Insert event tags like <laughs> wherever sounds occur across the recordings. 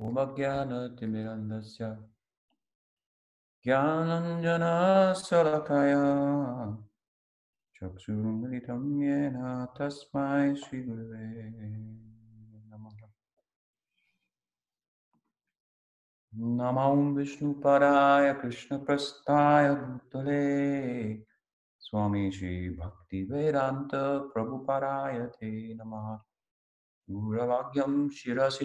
ओमज्ञानतिमिरन्दस्य ज्ञानञ्जनशलकया चक्षुरुन्मिलितं येन तस्मै श्रीगुरवे नमः। नमो विष्णुपराय कृष्णप्रस्थाय भूतले स्वामी श्रीभक्तिवेदान्तप्रभुपराय ते नमः। गुरवाक्यं शिरसि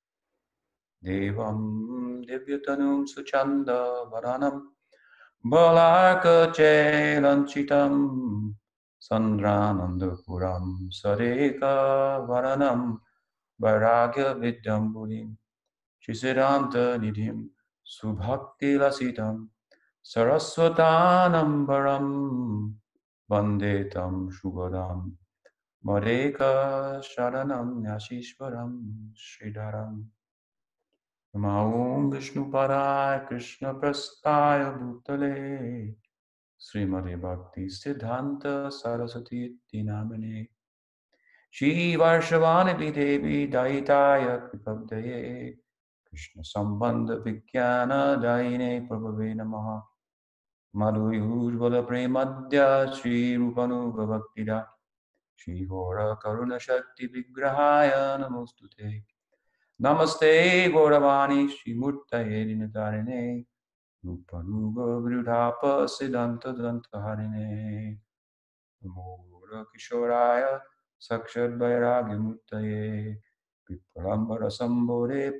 सरस्वती निषेविने राधाकृष्णपरं भोजबृन्दाय गुरुवे नमः देवं दिव्यतनुं सुचन्दवदनं बलार्कचेलञ्चितं सन्द्रानन्दपुरं सरेकवरणं वैराग्यविद्यम्बुलिं शिशिरान्तनिधिं सुभक्तिलसितं सरस्वतानम्बरं वन्दे तं शुभदां मरेकशरणं न्यासीश्वरं श्रीधरम् नमो विष्णुपराय कृष्णप्रस्थाय भूतले श्रीमदे भक्ति सिद्धांत सरस्वती नामिने श्रीवर्षवाणि देवी दयिताय कृपब्दये कृष्णसम्बन्धविज्ञानदायिने प्रभवे नमः मधुयूर्वलप्रेमद्य श्रीरूपनुगभक्तिदा श्रीघोरकरुणशक्तिविग्रहाय नमोऽस्तु ते नमस्ते गौरवाणी श्रीमूर्तये दिनतारिणे रूपनुगविरुधापसिदन्तदन्तहरिणे नमो Keshorai सक्षद्वैराग्यमूर्तये विप्रलम्बरसम्भोरे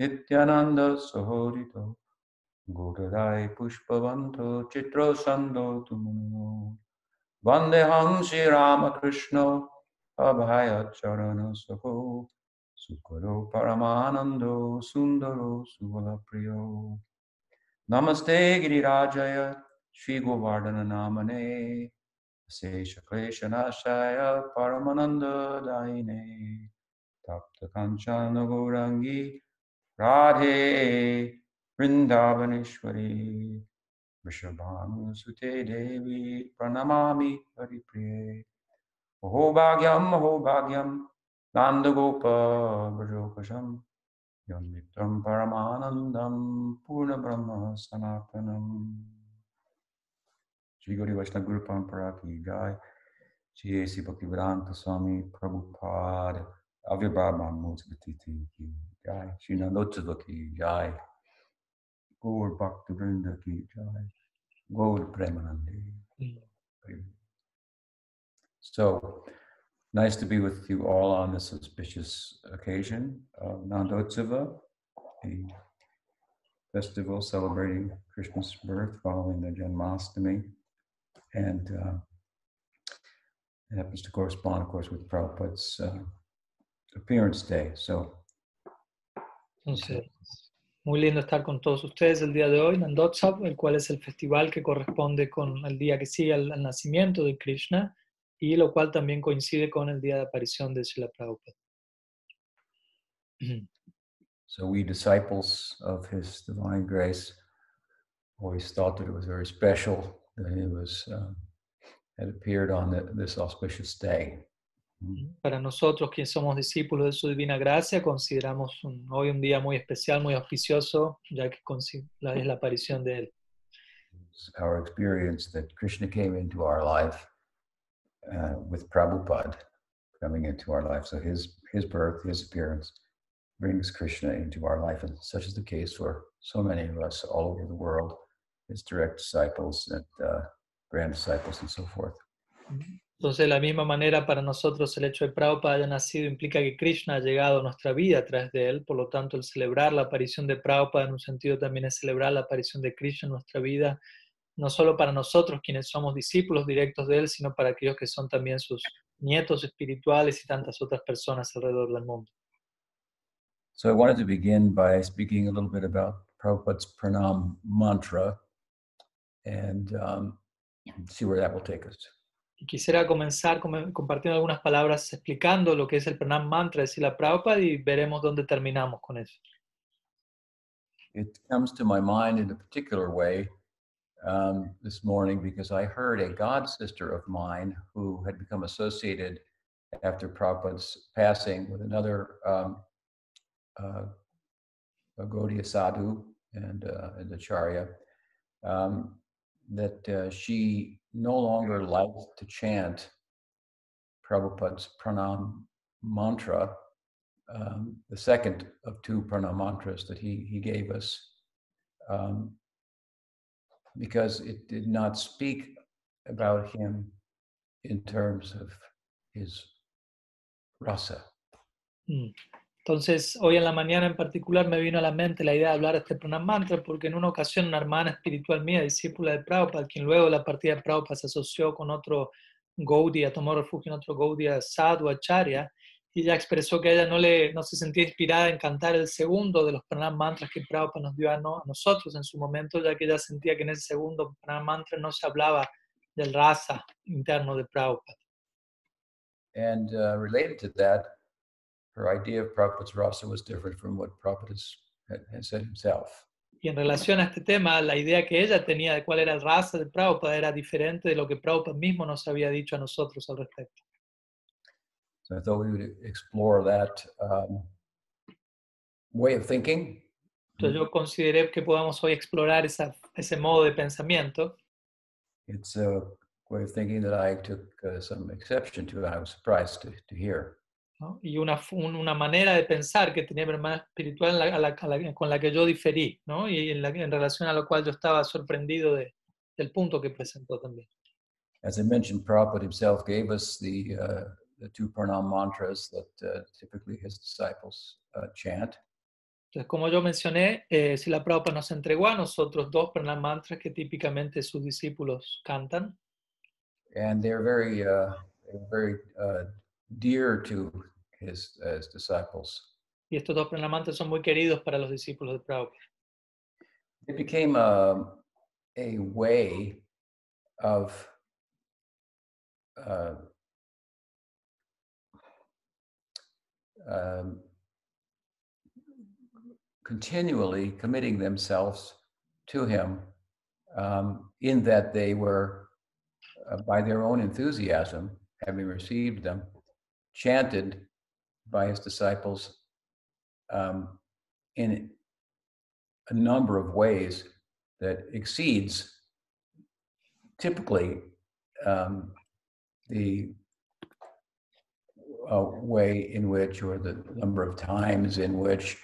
Nityananda Sahodito Gurudai Pushpavanto Chitro Sando Tumuno Vandeham Sri Ramakrishna Abhaya Charana Saho Sukaro Paramanando Sundaro Suvala Priyo Namaste Giri Rajaya Govardhana Namane Sesha Klesha Nashaya Paramananda Daine Tapta Kanchana Gaurangi Radhe Vrindavaneshwari विश्वभानुसुते देवी प्रणमामि हरिप्रिये। हो भाग्यम हो भाग्यं नान्दगोपवृजोकशं मित्रम परमानंदम पूर्ण ब्रह्म सनातनम्। श्री गौरी वैष्णव गुरु परंपरा की जाय श्री ऐसी भक्ति वेदांत स्वामी प्रभुपाद अव्यभा मूर्ति थी। Jai. Shri Nandotsava ki jai. Gaur Bhakti Vrinda ki jai. Gaur Premanandi. So, nice to be with you all on this auspicious occasion of Nandotsava, a festival celebrating Krishna's birth following the Janmashtami. And uh, it happens to correspond, of course, with Prabhupada's uh, appearance day. So, Entonces, muy lindo estar con todos ustedes el día de hoy, Nandotsav, el cual es el festival que corresponde con el día que sigue al, al nacimiento de Krishna y lo cual también coincide con el día de aparición de Srila Prabhupada. <clears throat> so we disciples of His divine grace always thought that it was very special that He was uh, had appeared on the, this auspicious day. Para nosotros, que somos discípulos de su divina gracia, consideramos un- hoy un día muy especial, muy auspicioso, ya que la- es la aparición de Él. It's our experience that Krishna came into our life uh, with Prabhupada coming into our life. So his his birth, his appearance brings Krishna into our life, and such is the case for so many of us all over the world, his direct disciples and uh, grand disciples and so forth. Entonces, de la misma manera, para nosotros el hecho de Prabhupada haya nacido implica que Krishna ha llegado a nuestra vida a través de él. Por lo tanto, el celebrar la aparición de Prabhupada en un sentido también es celebrar la aparición de Krishna en nuestra vida, no solo para nosotros quienes somos discípulos directos de él, sino para aquellos que son también sus nietos espirituales y tantas otras personas alrededor del mundo. So I wanted to begin by speaking a little bit about Prabhupada's pranam mantra and um, see where that will take us. Y quisiera comenzar com- compartiendo algunas palabras explicando lo que es el Pranam Mantra de Srila Prabhupada y veremos dónde terminamos con eso. It comes to my mind in a particular way um, this morning because I heard a god sister of mine who had become associated after Prabhupada's passing with another um, uh, Gaudiya sadhu and, uh, and Acharya, um, that uh, she no longer liked to chant Prabhupada's pranam mantra, um, the second of two pranam mantras that he, he gave us, um, because it did not speak about him in terms of his rasa. Mm. Entonces, hoy en la mañana en particular me vino a la mente la idea de hablar de este Pranam Mantra porque en una ocasión una hermana espiritual mía, discípula de Prabhupada, quien luego de la partida de Prabhupada se asoció con otro Gaudiya, tomó refugio en otro Gaudiya Sadhu Acharya, y ella expresó que ella no, le, no se sentía inspirada en cantar el segundo de los Pranam Mantras que Prabhupada nos dio a, no- a nosotros en su momento, ya que ella sentía que en ese segundo Pranam Mantra no se hablaba del rasa interno de Prabhupada. And uh, related to that, her idea of Prabhupada's rasa was different from what Prabhupada had, had said himself. Y en relación a este tema, la idea que ella tenía de cuál era el rasa de Prabhupada era diferente de lo que Prabhupada mismo nos había dicho a nosotros al respecto. So I thought we would explore that um, way of thinking Entonces yo consideré que podamos hoy explorar esa, ese modo de pensamiento. It's a way of thinking that I took uh, some exception to, and I was surprised to, to hear. ¿No? Y una, una manera de pensar que tenía mi hermana espiritual a la- a la- con la que yo diferí, ¿no? y en, la- en relación a lo cual yo estaba sorprendido de- del punto que presentó también. As I mentioned, Prabhupada himself gave us the, uh, the two pranam mantras that uh, typically his disciples uh, chant. Entonces, como yo mencioné, eh, si la Prabhupada nos entregó a nosotros dos pranam mantras que típicamente sus discípulos cantan, and they're very, uh, very uh, dear to his, uh, his disciples. y estos dos pranam mantras son muy queridos para los discípulos de Prabhupada. It became a, a way of uh, um, continually committing themselves to him um, in that they were, uh, by their own enthusiasm, having received them, chanted by his disciples um, in a number of ways that exceeds typically um, the uh, way in which, or the number of times in which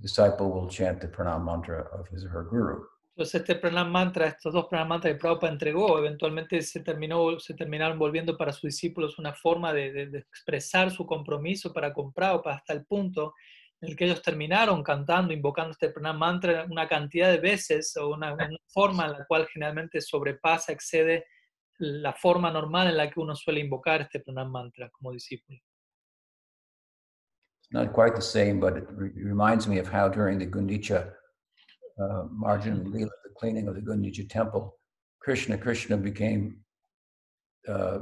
disciple will chant the pranam mantra of his or her guru. Entonces este pranam mantra, estos dos pranam mantras que Prabhupada entregó, eventualmente se, terminó, se terminaron volviendo para sus discípulos una forma de, de- de expresar su compromiso para con Prabhupada hasta el punto en el que ellos terminaron cantando, invocando este pranam mantra una cantidad de veces o una, una forma en la cual generalmente sobrepasa, excede la forma normal en la que uno suele invocar este pranam mantra como discípulo. It's not quite the same, but it re- reminds me of how during the Gundicha uh, marjana Leela, the cleaning of the Gundicha temple, Krishna Krishna became uh,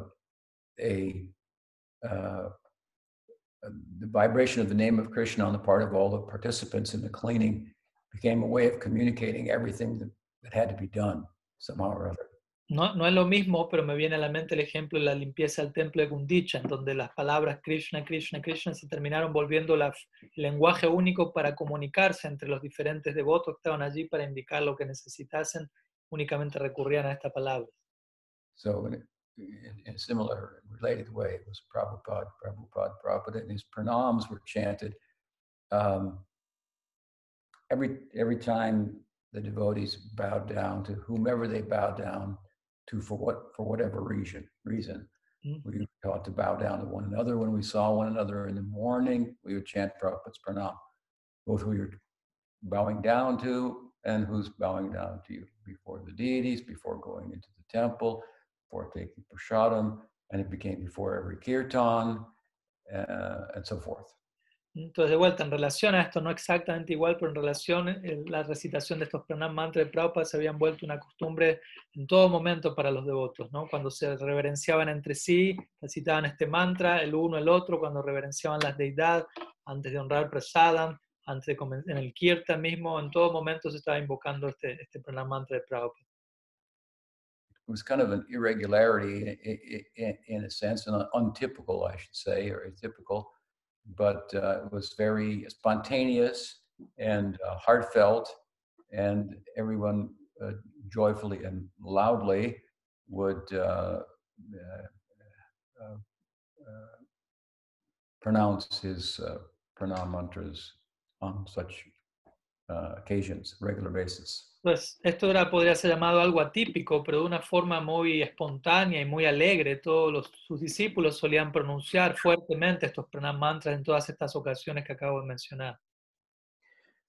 a uh, the vibration of the name of Krishna on the part of all the participants in the cleaning became a way of communicating everything that, that had to be done somehow or other. No, no es lo mismo, pero me viene a la mente el ejemplo de la limpieza del templo de Gundicha, donde las palabras Krishna, Krishna, Krishna se terminaron volviendo la- el lenguaje único para comunicarse entre los diferentes devotos que estaban allí para indicar lo que necesitasen, únicamente recurrían a esta palabra. So in, in, similar, related way, it was Prabhupada, Prabhupada, Prabhupada, and his pranams were chanted um, every every time the devotees bowed down to whomever they bowed down to for what for whatever reason reason. Mm. We were taught to bow down to one another when we saw one another in the morning. We would chant Prabhupada's pranam, both who you're bowing down to and who's bowing down to you before the deities, before going into the temple, before taking prasadam, and it became before every kirtan, uh, and so forth. Entonces, de vuelta, en relación a esto, no exactamente igual, pero en relación a la recitación de estos pranam mantras de Prabhupada se habían vuelto una costumbre en todo momento para los devotos, ¿no? Cuando se reverenciaban entre sí, recitaban este mantra, el uno, el otro, cuando reverenciaban las deidades, antes de honrar prasadam, antes de en el kirtan mismo, en todo momento se estaba invocando este, este pranam mantra de Prabhupada. It was kind of an irregularity i- i- i- in a sense, untypical, I should say, or atypical, but uh, it was very spontaneous and uh, heartfelt, and everyone uh, joyfully and loudly would uh, uh, uh, pronounce his pranam mantras on such occasions, regular basis. Pues esto era, podría ser llamado algo atípico, pero de una forma muy espontánea y muy alegre. Todos los- sus discípulos solían pronunciar fuertemente estos pranam mantras en todas estas ocasiones que acabo de mencionar.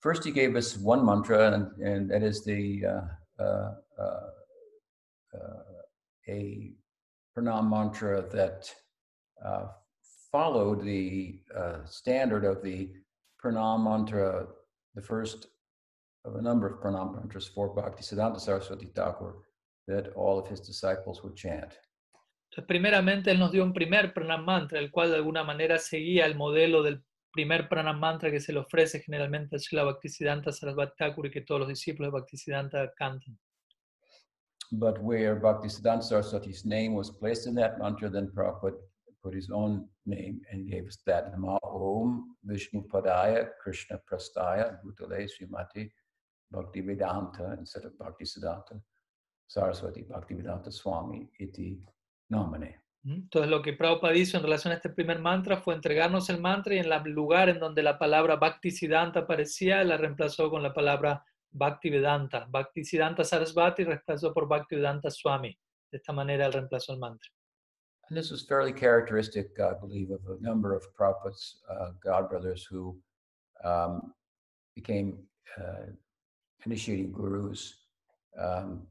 First, he gave us one mantra, and, and that is the uh, uh, uh, uh, a pranam mantra that uh, followed the uh, standard of the pranam mantra, the first of a number of pranam mantras for Bhaktisiddhanta Saraswati Thakur that all of his disciples would chant. Primeramente, él nos dio un primer pranam mantra, el cual de alguna manera seguía el modelo del primer pranam mantra que se le ofrece generalmente a Srila Bhaktisiddhanta Sarasvati Thakur y que todos los discípulos de Bhaktisiddhanta cantan. But where Bhaktisiddhanta Saraswati's name was placed in that mantra, then Prabhupada put his own name and gave us that Nama Om Vishnu Padaya Krishna Prastaya Bhutale Srimati Bhakti Vedanta instead of Bhaktisiddhanta Saraswati Bhaktivedanta Swami iti nomine. ¿Mm? Entonces, lo que Prabhupada hizo en relación a este primer mantra fue entregarnos el mantra y en el lugar en donde la palabra Bhaktisiddhanta aparecía, la reemplazó con la palabra Bhaktivedanta. Bhaktisiddhanta Sarasvati reemplazó por Bhaktivedanta Swami. De esta manera él reemplazó el mantra. And this was fairly characteristic, I believe, of a number of Prabhupada's uh, godbrothers who um, became uh, initiating gurus. Um,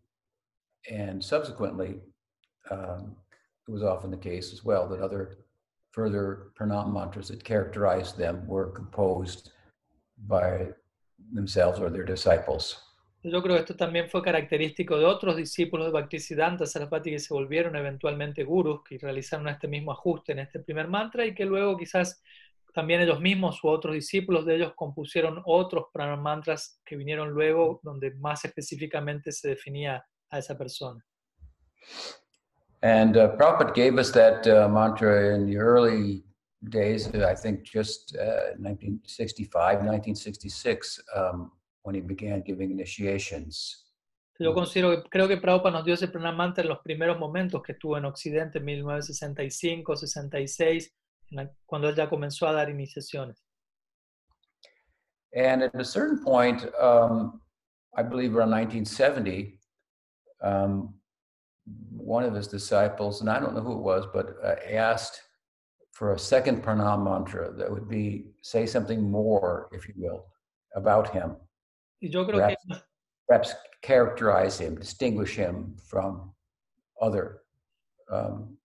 and subsequently, um, it was often the case as well that other further pranam mantras that characterized them were composed by themselves or their disciples. Yo creo que esto también fue característico de otros discípulos de Bhaktisiddhanta Sarasvati que se volvieron eventualmente gurus, que realizaron este mismo ajuste en este primer mantra y que luego quizás también ellos mismos u otros discípulos de ellos compusieron otros pranam mantras que vinieron luego donde más específicamente se definía a esa persona. And uh, Prabhupada gave us that uh, mantra in the early days, uh, I think just uh, 1965, 1966, um, when he began giving initiations. Yo considero que creo que Prabhupada nos dio ese pranam mantra en los primeros momentos que estuvo en Occidente, en 1965, 66, en la- cuando él ya comenzó a dar iniciaciones. And at a certain point, um, I believe around 1970, um, one of his disciples, and I don't know who it was, but uh, asked for a second pranam mantra that would be say something more, if you will, about him. Creo que Perhaps, perhaps characterize him, distinguish him from other um,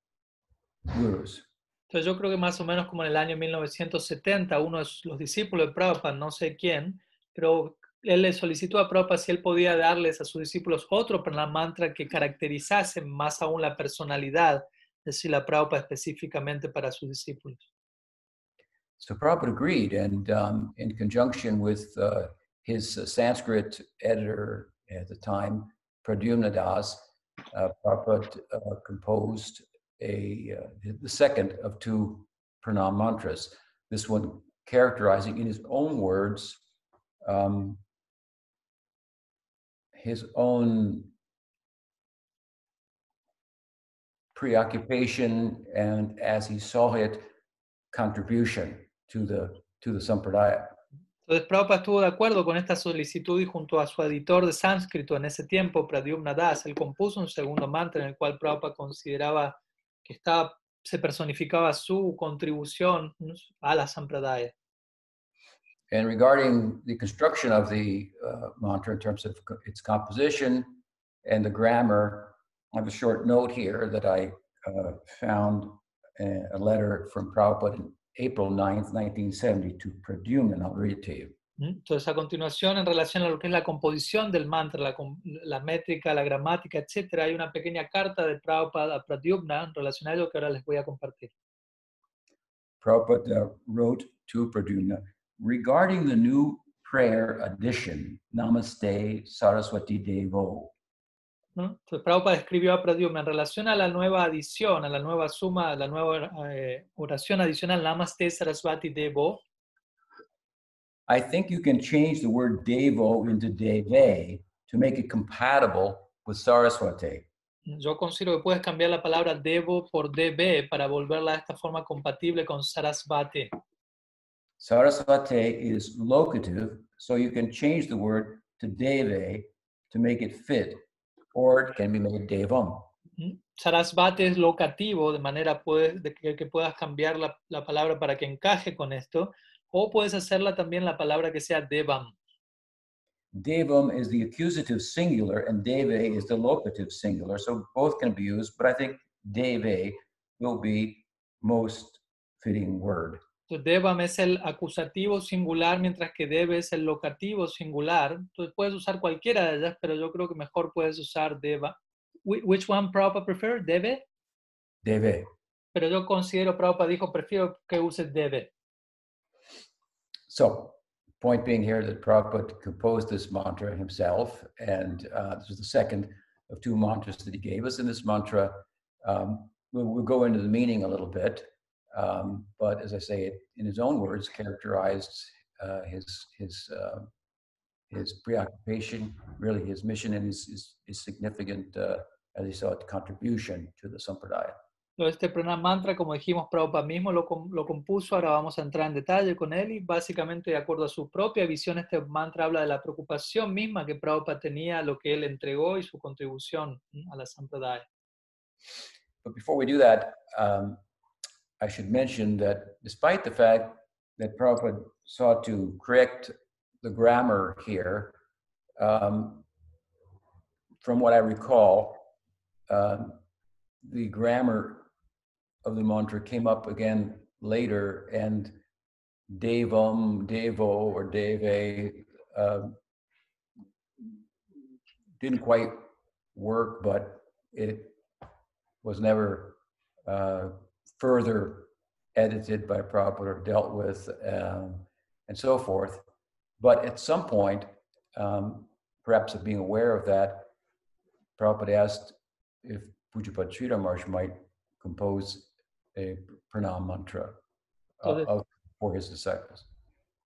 gurus. Entonces yo creo que más o menos como en el año 1970, uno de los discípulos de Prabhupada, no sé quién, pero él le solicitó a Prabhupada si él podía darles a sus discípulos otro pranam mantra que caracterizase más aún la personalidad de Srila Prabhupada específicamente para sus discípulos. So Prabhupada agreed, and um, in conjunction with uh, his uh, Sanskrit editor at the time, Pradyumna Das, uh, uh, composed a uh, the second of two pranam mantras. This one characterizing in his own words um, his own preoccupation and, as he saw it, contribution to the to the sampradaya. Entonces Prabhupada estuvo de acuerdo con esta solicitud y junto a su editor de sánscrito en ese tiempo, Pradyumna Das, él compuso un segundo mantra en el cual Prabhupada consideraba que se personificaba su contribución a la Sampradaya. And regarding the construction of the uh, mantra in terms of its composition and the grammar, I have a short note here that I uh, found a, a letter from Prabhupada in April 9th, 1970 to Pradyumna, and I'll read it to you. Entonces, a continuación, en relación a lo que es la composición del mantra, la, la métrica, la gramática, etc., hay una pequeña carta de Prabhupada a Pradyumna en relación a ello que ahora les voy a compartir. Prabhupada wrote to Pradyumna regarding the new prayer edition, Namaste Saraswati Devo. Entonces, Prabhupada escribió a Pradyumna en relación a la nueva adición, a la nueva suma, a la nueva eh, oración adicional, Namaste Saraswati Devo. I think you can change the word Devo into Deve to make it compatible with Saraswati. Yo considero que puedes cambiar la palabra Devo por Deve para volverla de esta forma compatible con Sarasvati. Saraswati is locative, so you can change the word to Deve to make it fit, or it can be made Devam. ¿Mm? Sarasvati es locativo, de manera puedes- de que, que puedas cambiar la, la palabra para que encaje con esto, o puedes hacerla también la palabra que sea Devam. Devam is the accusative singular, and Deve is the locative singular, so both can be used, but I think Deve will be most fitting word. Entonces, Devam es el acusativo singular, mientras que Deve es el locativo singular. Entonces, puedes usar cualquiera de ellas, pero yo creo que mejor puedes usar Deva. Whi- Which one Prabhupada prefer? Deve? Deve. Pero yo considero, Prabhupada dijo, prefiero que uses Deve. So, point being here that Prabhupada composed this mantra himself, and uh, this was the second of two mantras that he gave us. In this mantra, um, we'll, we'll go into the meaning a little bit, um, but as I say, it in his own words, characterized uh, his his uh, his preoccupation, really his mission, and his his, his significant, uh, as he saw it, contribution to the sampradaya. Este pranam mantra, como dijimos, Prabhupada mismo lo, lo compuso, ahora vamos a entrar en detalle con él y básicamente de acuerdo a su propia visión, este mantra habla de la preocupación misma que Prabhupada tenía, lo que él entregó y su contribución a la Sampradaya. But before we do that, um, I should mention that despite the fact that Prabhupada sought to correct the grammar here, um, from what I recall, um, the grammar of the mantra came up again later, and Devam, Devo, or Deve um, didn't quite work, but it was never uh, further edited by Prabhupada or dealt with, um, and so forth. But at some point, um, perhaps of being aware of that, Prabhupada asked if Pujapad Sridhar might compose a pranam mantra uh, Entonces- his disciples.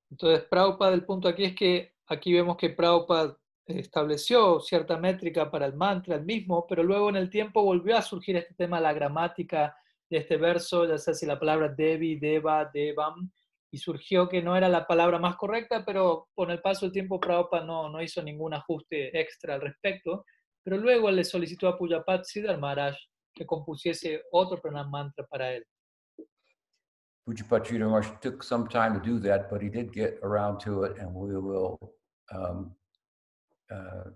Entonces, Prabhupada, el punto aquí es que aquí vemos que Prabhupada estableció cierta métrica para el mantra, el mismo, pero luego en el tiempo volvió a surgir este tema, la gramática de este verso, ya sea si la palabra Devi, Deva, Devam, y surgió que no era la palabra más correcta, pero con el paso del tiempo Prabhupada no, no hizo ningún ajuste extra al respecto, pero luego le solicitó a Pujapat Siddhar Maharaj que compusiese otro pranam mantra para él. Pujapad Sridhar Maharaj took some time to do that, but he did get around to it, and we will um, uh,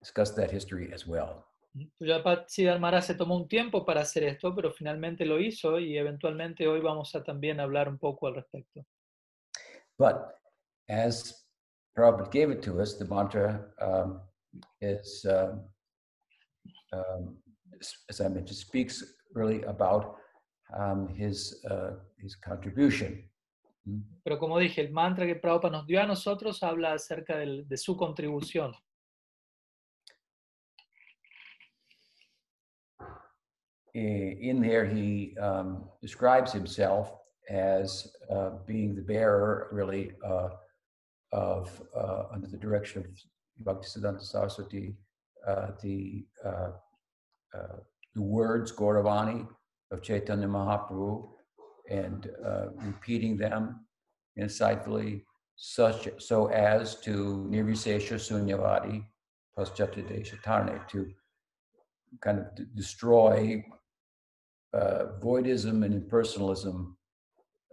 discuss that history as well. Pujapat Siddhar Maharaj se tomó un tiempo para hacer esto, pero finalmente lo hizo y eventualmente hoy vamos a también hablar un poco al respecto. But as Prabhupada gave it to us, the mantra um, is, um, um, as I mentioned, speaks really about um, his uh, his contribution. Mm. Pero como dije, el mantra que Prabhupada nos dio a nosotros habla acerca del- de su contribución. In there, he um, describes himself as uh, being the bearer, really, uh, of uh, under the direction of Bhaktisiddhanta Saraswati, uh, the uh, the words Gauravani of Chaitanya Mahaprabhu and uh, repeating them insightfully, such so as to nirvisesha sunyavadi paschatadesha tarne to kind of d- destroy uh, voidism and impersonalism,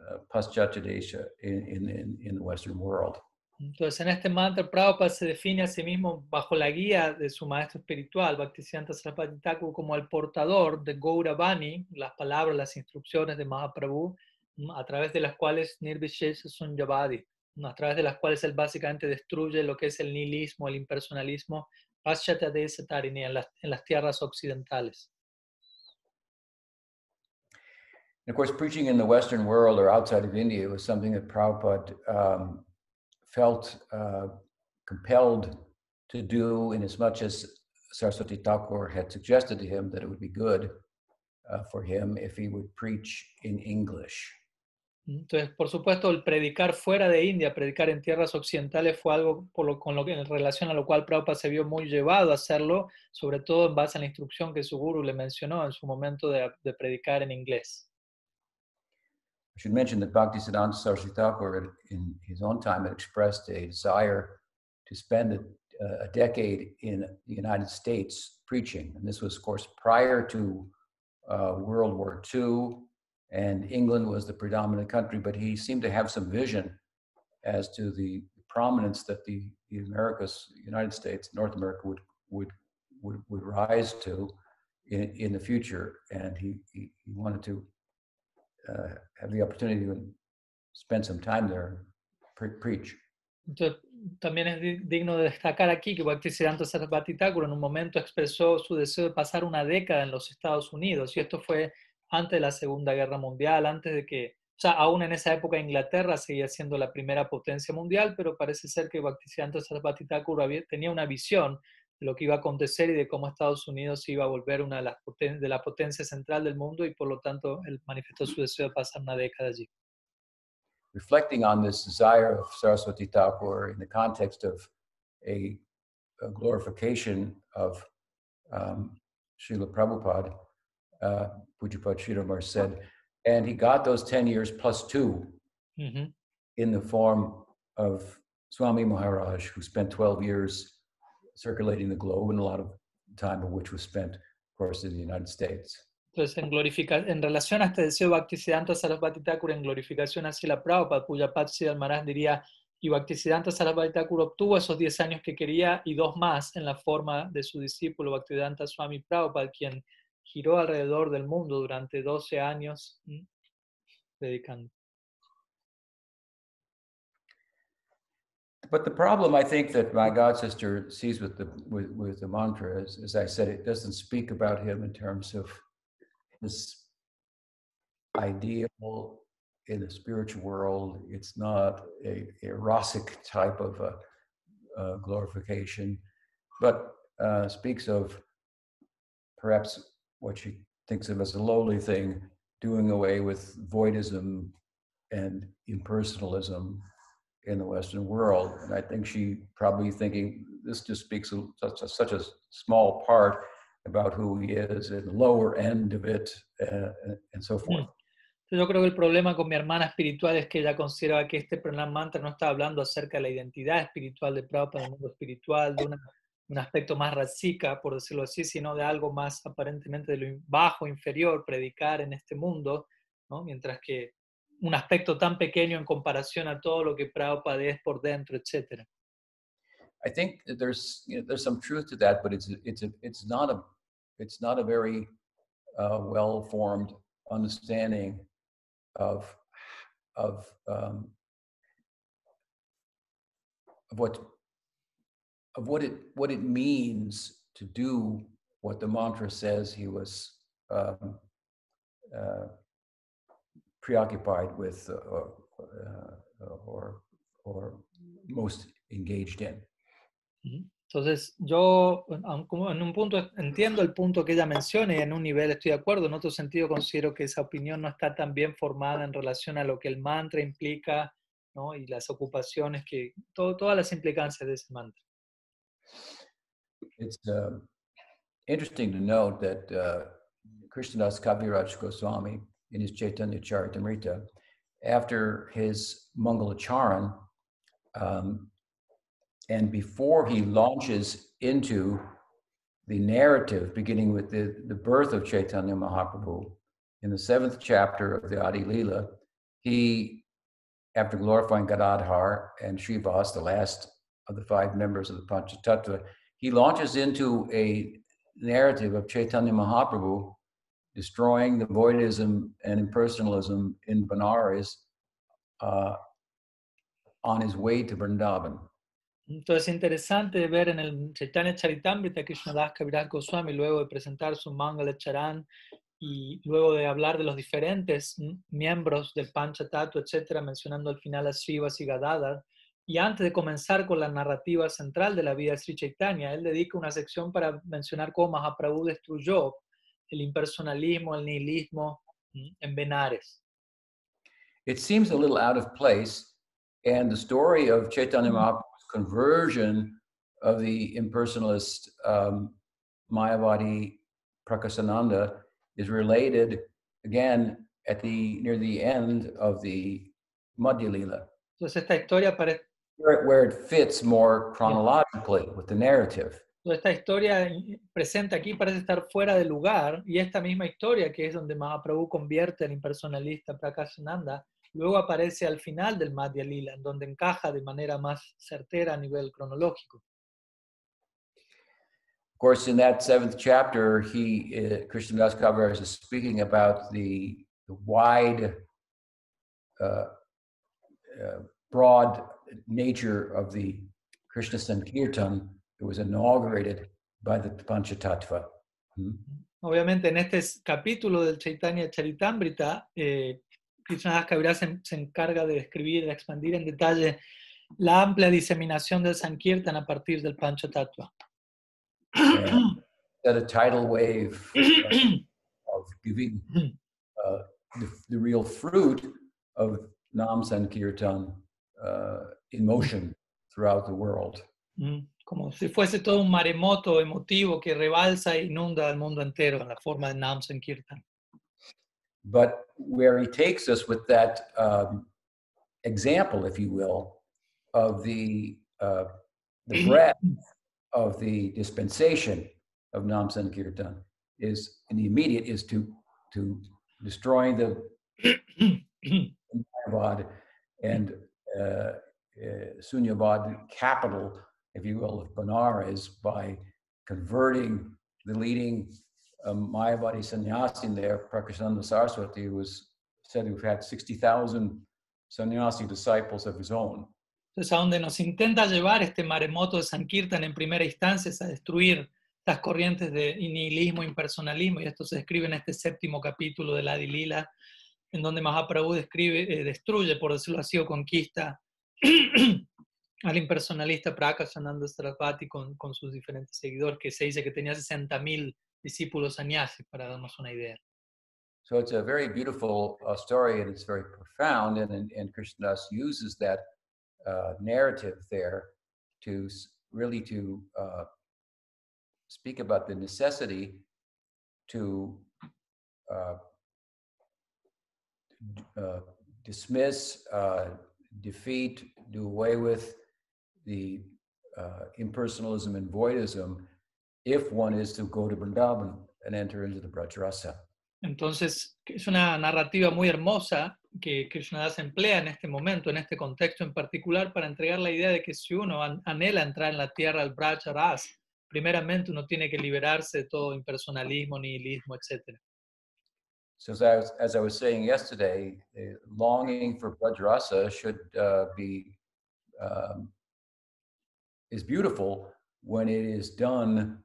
uh, Paschatya in, in, in, in the Western world. Entonces, en este mantra, Prabhupada se define a sí mismo bajo la guía de su maestro espiritual, Bhaktisiddhanta Sarasvati Thakur, como el portador de Gauravani, las palabras, las instrucciones de Mahaprabhu, a través de las cuales Nirvishesha Sunyavadi, a través de las cuales él básicamente destruye lo que es el nihilismo, el impersonalismo, en las, en las tierras occidentales. Of course, preaching in the Western world or outside of India was something that Prabhupada um, felt uh, compelled to do in as much as Saraswati Thakur had suggested to him that it would be good uh, for him if he would preach in English. Entonces, por supuesto, el predicar fuera de India, predicar en tierras occidentales fue algo por lo, con lo que, en relación a lo cual Prabhupada se vio muy llevado a hacerlo, sobre todo en base a la instrucción que su guru le mencionó en su momento de, de predicar en inglés. Should mention that Bhaktisiddhanta Saraswati Thakur, in his own time, had expressed a desire to spend a, a decade in the United States preaching. And this was, of course, prior to uh, World War II, and England was the predominant country, but he seemed to have some vision as to the prominence that the, the Americas, United States, North America would, would, would, would rise to in, in the future. And he, he, he wanted to uh, have the opportunity to spend some time there, pre preach. También es digno de destacar aquí que Bhaktisiddhanta Sarasvati Thakur en un momento expresó su deseo de pasar una década en los Estados Unidos, y esto fue antes de la Segunda Guerra Mundial, antes de que, o sea, aún en esa época Inglaterra seguía siendo la primera potencia mundial, pero parece ser que Bhaktisiddhanta Sarasvati Thakur tenía una visión lo que iba a acontecer y de cómo Estados Unidos iba a volver una de las poten de la potencia central del mundo y por lo tanto él manifestó su deseo de pasar una década allí. Reflecting on this desire of Saraswati Thakur in the context of a, a glorification of um, Srila Prabhupada, uh, Pujapad Sridhar said, and he got those 10 years plus 2 mm -hmm. in the form of Swami Maharaj, who spent 12 years circulating the globe and a lot of time of which was spent, of course, in the United States. Entonces, en, en relación a este deseo Bhaktisiddhanta Sarasvati Thakur en glorificación hacia la Prabhupada, cuya Patsi Maharaj diría, y Bhaktisiddhanta Sarasvati Thakur obtuvo esos 10 años que quería y dos más en la forma de su discípulo Bhaktisiddhanta Swami Prabhupada, quien giró alrededor del mundo durante 12 años dedicando. But the problem I think that my god sister sees with the with, with the mantra is, as I said, it doesn't speak about him in terms of this ideal in the spiritual world. It's not a, a rasic type of a, a glorification, but uh, speaks of perhaps what she thinks of as a lowly thing, doing away with voidism and impersonalism in the Western world. And I think she probably thinking this just speaks such a, such a small part about who he is and the lower end of it uh, and so forth. Yo creo que el problema con mi hermana espiritual es que ella considera que este Pranam Mantra no está hablando acerca de la identidad espiritual de Prabhupada, del mundo espiritual, de una, un aspecto más racica, por decirlo así, sino de algo más aparentemente de lo bajo, inferior, predicar en este mundo, ¿no? mientras que un aspecto tan pequeño en comparación a todo lo que Prabhupada es por dentro, etc. I think that there's you know, there's some truth to that, but it's it's a, it's not a it's not a very uh, well formed understanding of of um, of what of what it what it means to do what the mantra says he was um, uh, preoccupied with uh, uh, or, or most engaged in. Entonces, yo en un punto entiendo el punto que ella menciona y en un nivel estoy de acuerdo, en otro sentido considero que esa opinión no está tan bien formada en relación a lo que el mantra implica ¿no? y las ocupaciones, que todo, todas las implicancias de ese mantra. It's uh, interesting to note that uh, Krishnadas Kaviraj Goswami in his Chaitanya Charitamrita, after his Mangalacharan, um, and before he launches into the narrative, beginning with the, the birth of Chaitanya Mahaprabhu, in the seventh chapter of the Adi Lila, he, after glorifying Gadadhar and Srivas, the last of the five members of the Panchatattva, he launches into a narrative of Chaitanya Mahaprabhu destroying the voidism and impersonalism in Benares uh, on his way to Vrindavan. Entonces es interesante ver en el Chaitanya Charitamrita Krishnadas Kaviraj Goswami, luego de presentar su Mangala Charan y luego de hablar de los diferentes miembros del Panchatattva, etcétera, mencionando al final a Srivas y Gadadhar, y antes de comenzar con la narrativa central de la vida de Sri Chaitanya, él dedica una sección para mencionar cómo Mahaprabhu destruyó el impersonalismo, el nihilismo en Benares. It seems a little out of place, and the story of Chaitanya Mahaprabhu's conversion of the impersonalist um, Mayavadi Prakasananda is related again at the near the end of the Madhya Lila. Entonces esta historia parece where, where it fits more chronologically with the narrative. Esta historia presente aquí parece estar fuera de lugar y esta misma historia que es donde Mahaprabhu convierte al impersonalista Prakashananda luego aparece al final del Madhya Lila, en donde encaja de manera más certera a nivel cronológico. Of course, in that seventh chapter, he, uh, Krishnadas Kaviraj is speaking about the, the wide, uh, uh, broad nature of the Krishna Sankirtan that was inaugurated by the Panchatattva. Hmm? Obviamente, en este capítulo del Chaitanya Charitamrita, eh, Krishnadas Kaviraj se, se, encarga de describir, de expandir en detalle la amplia diseminación del Sankirtan a partir del Panchatattva. That a tidal wave of, of giving uh, the, the, real fruit of Nam Sankirtan uh, in motion throughout the world. Mm, como si fuese todo un maremoto emotivo que rebalsa e inunda el mundo entero en la forma de Nam Sankirtan. But where he takes us with that um, example, if you will, of the, uh, the breadth of the dispensation of Nam Sankirtan is, in the immediate, is to, to destroying the <clears throat> Mayavad and uh, uh, Sunyavad capital, if you will, of Benares by converting the leading um, Mayavadi sannyasi there, Prakashananda Saraswati, was said to have had 60,000 sannyasi disciples of his own. Entonces, a donde nos intenta llevar este maremoto de Sankirtan en primera instancia es a destruir las corrientes de nihilismo, impersonalismo, y esto se describe en este séptimo capítulo de la Adilila, en donde Mahaprabhu describe, eh, destruye, por decirlo así, o conquista al impersonalista Prakashananda Sarasvati con, con sus diferentes seguidores, que se dice que tenía 60.000 discípulos sannyasis, para darnos una idea. So it's a very beautiful uh, story and it's very profound, and, and, and Krishnadas uses that uh, narrative there to really to uh, speak about the necessity to uh, uh, dismiss, uh, defeat, do away with the impersonalism and voidism if one is to go to Vrindavan and enter into the Brajrasa. Entonces, es una narrativa muy hermosa que Krishnadas emplea en este momento, en este contexto en particular, para entregar la idea de que si uno anhela entrar en la tierra al Brajrasa, primeramente uno tiene que liberarse de todo impersonalismo, nihilismo, etc. So as I was, as I was saying yesterday, longing for Brajrasa should uh, be um, is beautiful when it is done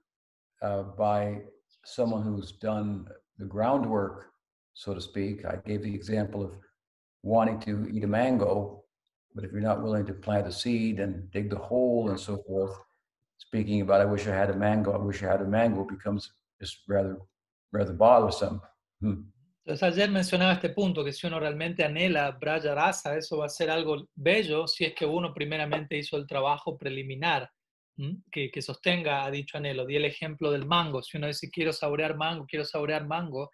uh, by someone who's done the groundwork, so to speak. I gave the example of wanting to eat a mango, but if you're not willing to plant a seed and dig the hole and so forth, speaking about I wish I had a mango, I wish I had a mango becomes just rather, rather bothersome. Hmm. Entonces ayer mencionaba este punto, que si uno realmente anhela Braja Rasa, eso va a ser algo bello si es que uno primeramente hizo el trabajo preliminar que, que, sostenga a dicho anhelo. Di el ejemplo del mango. Si uno dice quiero saborear mango, quiero saborear mango,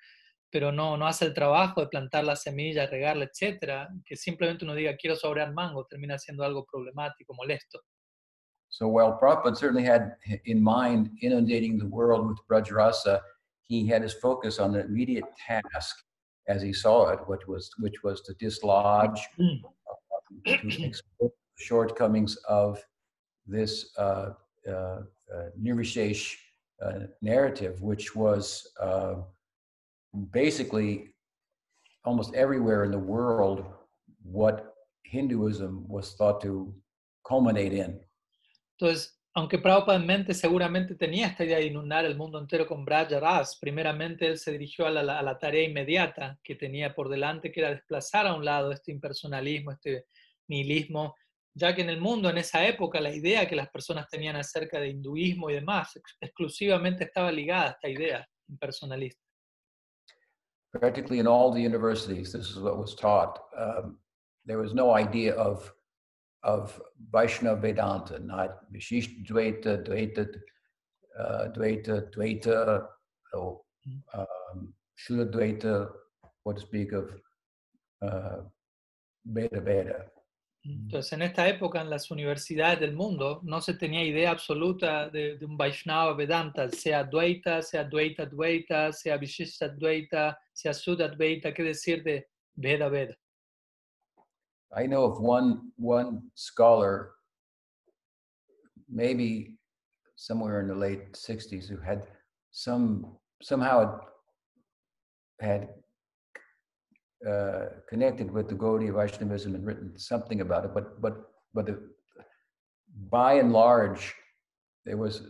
pero no, no hace el trabajo de plantar la semilla, regarla, etcétera, que simplemente uno diga quiero saborear mango, termina siendo algo problemático, molesto. So while Prabhupada certainly had in mind inundating the world with Brajrasa, he had his focus on the immediate task as he saw it, which was which was to dislodge, Mm. to <clears throat> exploit the shortcomings of this uh, uh, uh, Nirvishesh uh, narrative, which was uh, basically almost everywhere in the world what Hinduism was thought to culminate in. Entonces, aunque Prabhupada en mente seguramente tenía esta idea de inundar el mundo entero con Braja Ras, primeramente él se dirigió a la, tarea inmediata que tenía por delante, que era desplazar a un lado este impersonalismo, este nihilismo, ya que en el mundo en esa época la idea que las personas tenían acerca de hinduismo y demás ex- exclusivamente estaba ligada a esta idea impersonalista. Practically in all the universities, this is what was taught. Um, there was no idea of of Vaishnava Vedanta, not Vishishta Dvaita, Dvaita, uh, Dvaita, Dvaita, or um, Shuddha Dvaita, what to speak of uh, Veda Veda. Entonces, en esta época, en las universidades del mundo, no se tenía idea absoluta de, de un Vaishnava Vedanta, sea Dvaita, sea Dvaita Dvaita, sea Vishishta Dvaita, sea Sudha Dvaita, qué decir de Veda Veda. I know of one one scholar, maybe somewhere in the late '60s, who had some somehow had uh, connected with the Gaudiya Vaishnavism and written something about it. But but but the, by and large, there was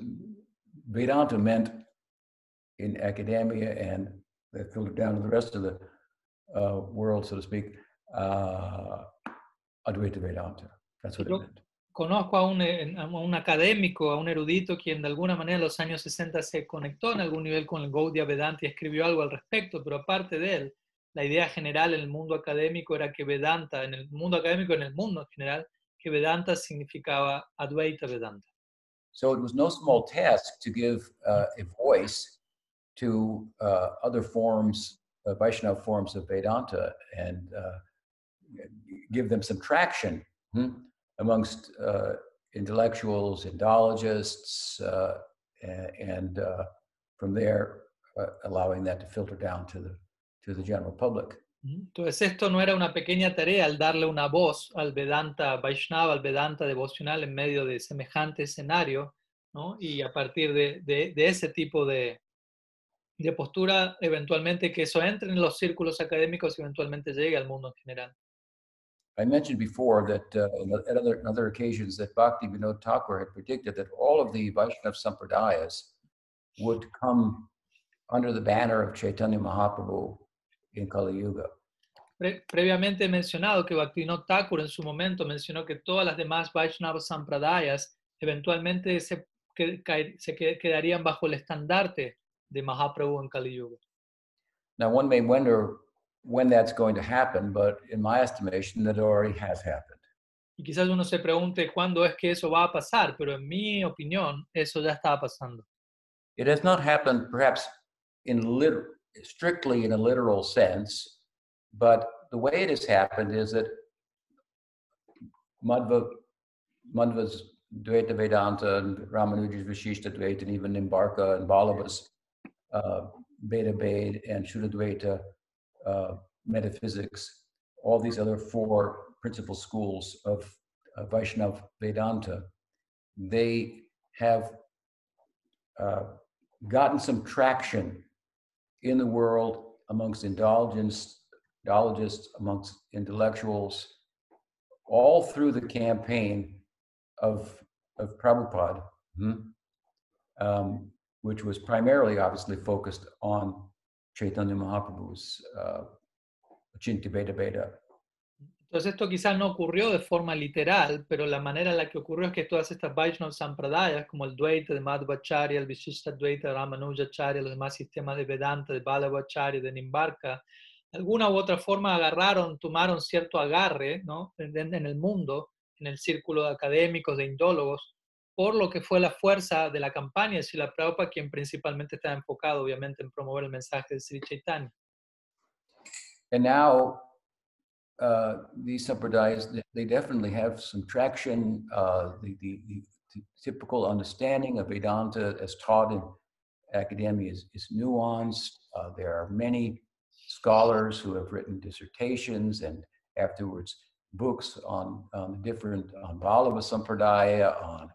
Vedanta meant in academia and that filtered down to the rest of the uh, world, so to speak. Uh, Advaita Vedanta. That's what it Yo- meant. Conozco a un, a un académico, a un erudito, quien de alguna manera en los años 60 se conectó en algún nivel con el Gaudiya Vedanta y escribió algo al respecto, pero aparte de él, la idea general en el mundo académico era que Vedanta, en el mundo académico en el mundo en general, que Vedanta significaba Advaita Vedanta. So it was no small task to give uh, a voice to uh, other forms, uh, Vaishnava forms of Vedanta, and uh, give them some traction hmm, amongst uh, intellectuals, Indologists, uh, and uh, from there uh, allowing that to filter down to the to the general public. Entonces esto no era una pequeña tarea al darle una voz al Vedanta Vaishnava, al Vedanta devocional en medio de semejante escenario, ¿no? Y a partir de, de- de ese tipo de, de postura, eventualmente que eso entre en los círculos académicos y eventualmente llegue al mundo en general. I mentioned before that uh, at other, other occasions that Bhakti Vinod Thakur had predicted that all of the Vaishnav Sampradayas would come under the banner of Chaitanya Mahaprabhu in Kali Yuga. Pre- previamente he mencionado que Bhaktivinoda Thakur en su momento mencionó que todas las demás Vaishnava Sampradayas eventualmente se, que- se que- quedarían bajo el estandarte de Mahaprabhu en Kali Yuga. Now, one may wonder when that's going to happen, but in my estimation, that already has happened. Y quizás uno se pregunte cuándo es que eso va a pasar, pero en mi opinión eso ya está pasando. It has not happened perhaps in strictly in a literal sense, but the way it has happened is that Madhva, Madhva's Dvaita Vedanta and Ramanuja's Vishishta Dvaita and even Nimbarka and Vallabha's uh, Veda Ved and Shuddha Dvaita uh, metaphysics, all these other four principal schools of uh, Vaishnav Vedanta, they have uh, gotten some traction in the world amongst indulgence, indologists, amongst intellectuals, all through the campaign of, of Prabhupada, hmm, um, which was primarily obviously focused on Chaitanya Mahaprabhu's uh, Chinti Veda Veda. Entonces esto quizás no ocurrió de forma literal, pero la manera en la que ocurrió es que todas estas Vaishnava Sampradayas, como el Dvaita de Madhvacharya, el Vishishta Dvaita de Ramanujacharya, los demás sistemas de Vedanta, de Ballabhacharya, de Nimbarka, de alguna u otra forma agarraron, tomaron cierto agarre ¿no? en- en el mundo, en el círculo de académicos, de indólogos, por lo que fue la fuerza de la campaña de Srila Prabhupada, quien principalmente estaba enfocado obviamente en promover el mensaje de Sri Chaitanya. And now, uh, these sampradayas, they- definitely have some traction. Uh, the, the, the typical understanding of Vedanta as taught in academia is, is nuanced. Uh, there are many scholars who have written dissertations and afterwards books on, on different, on Vallabha Sampradaya, on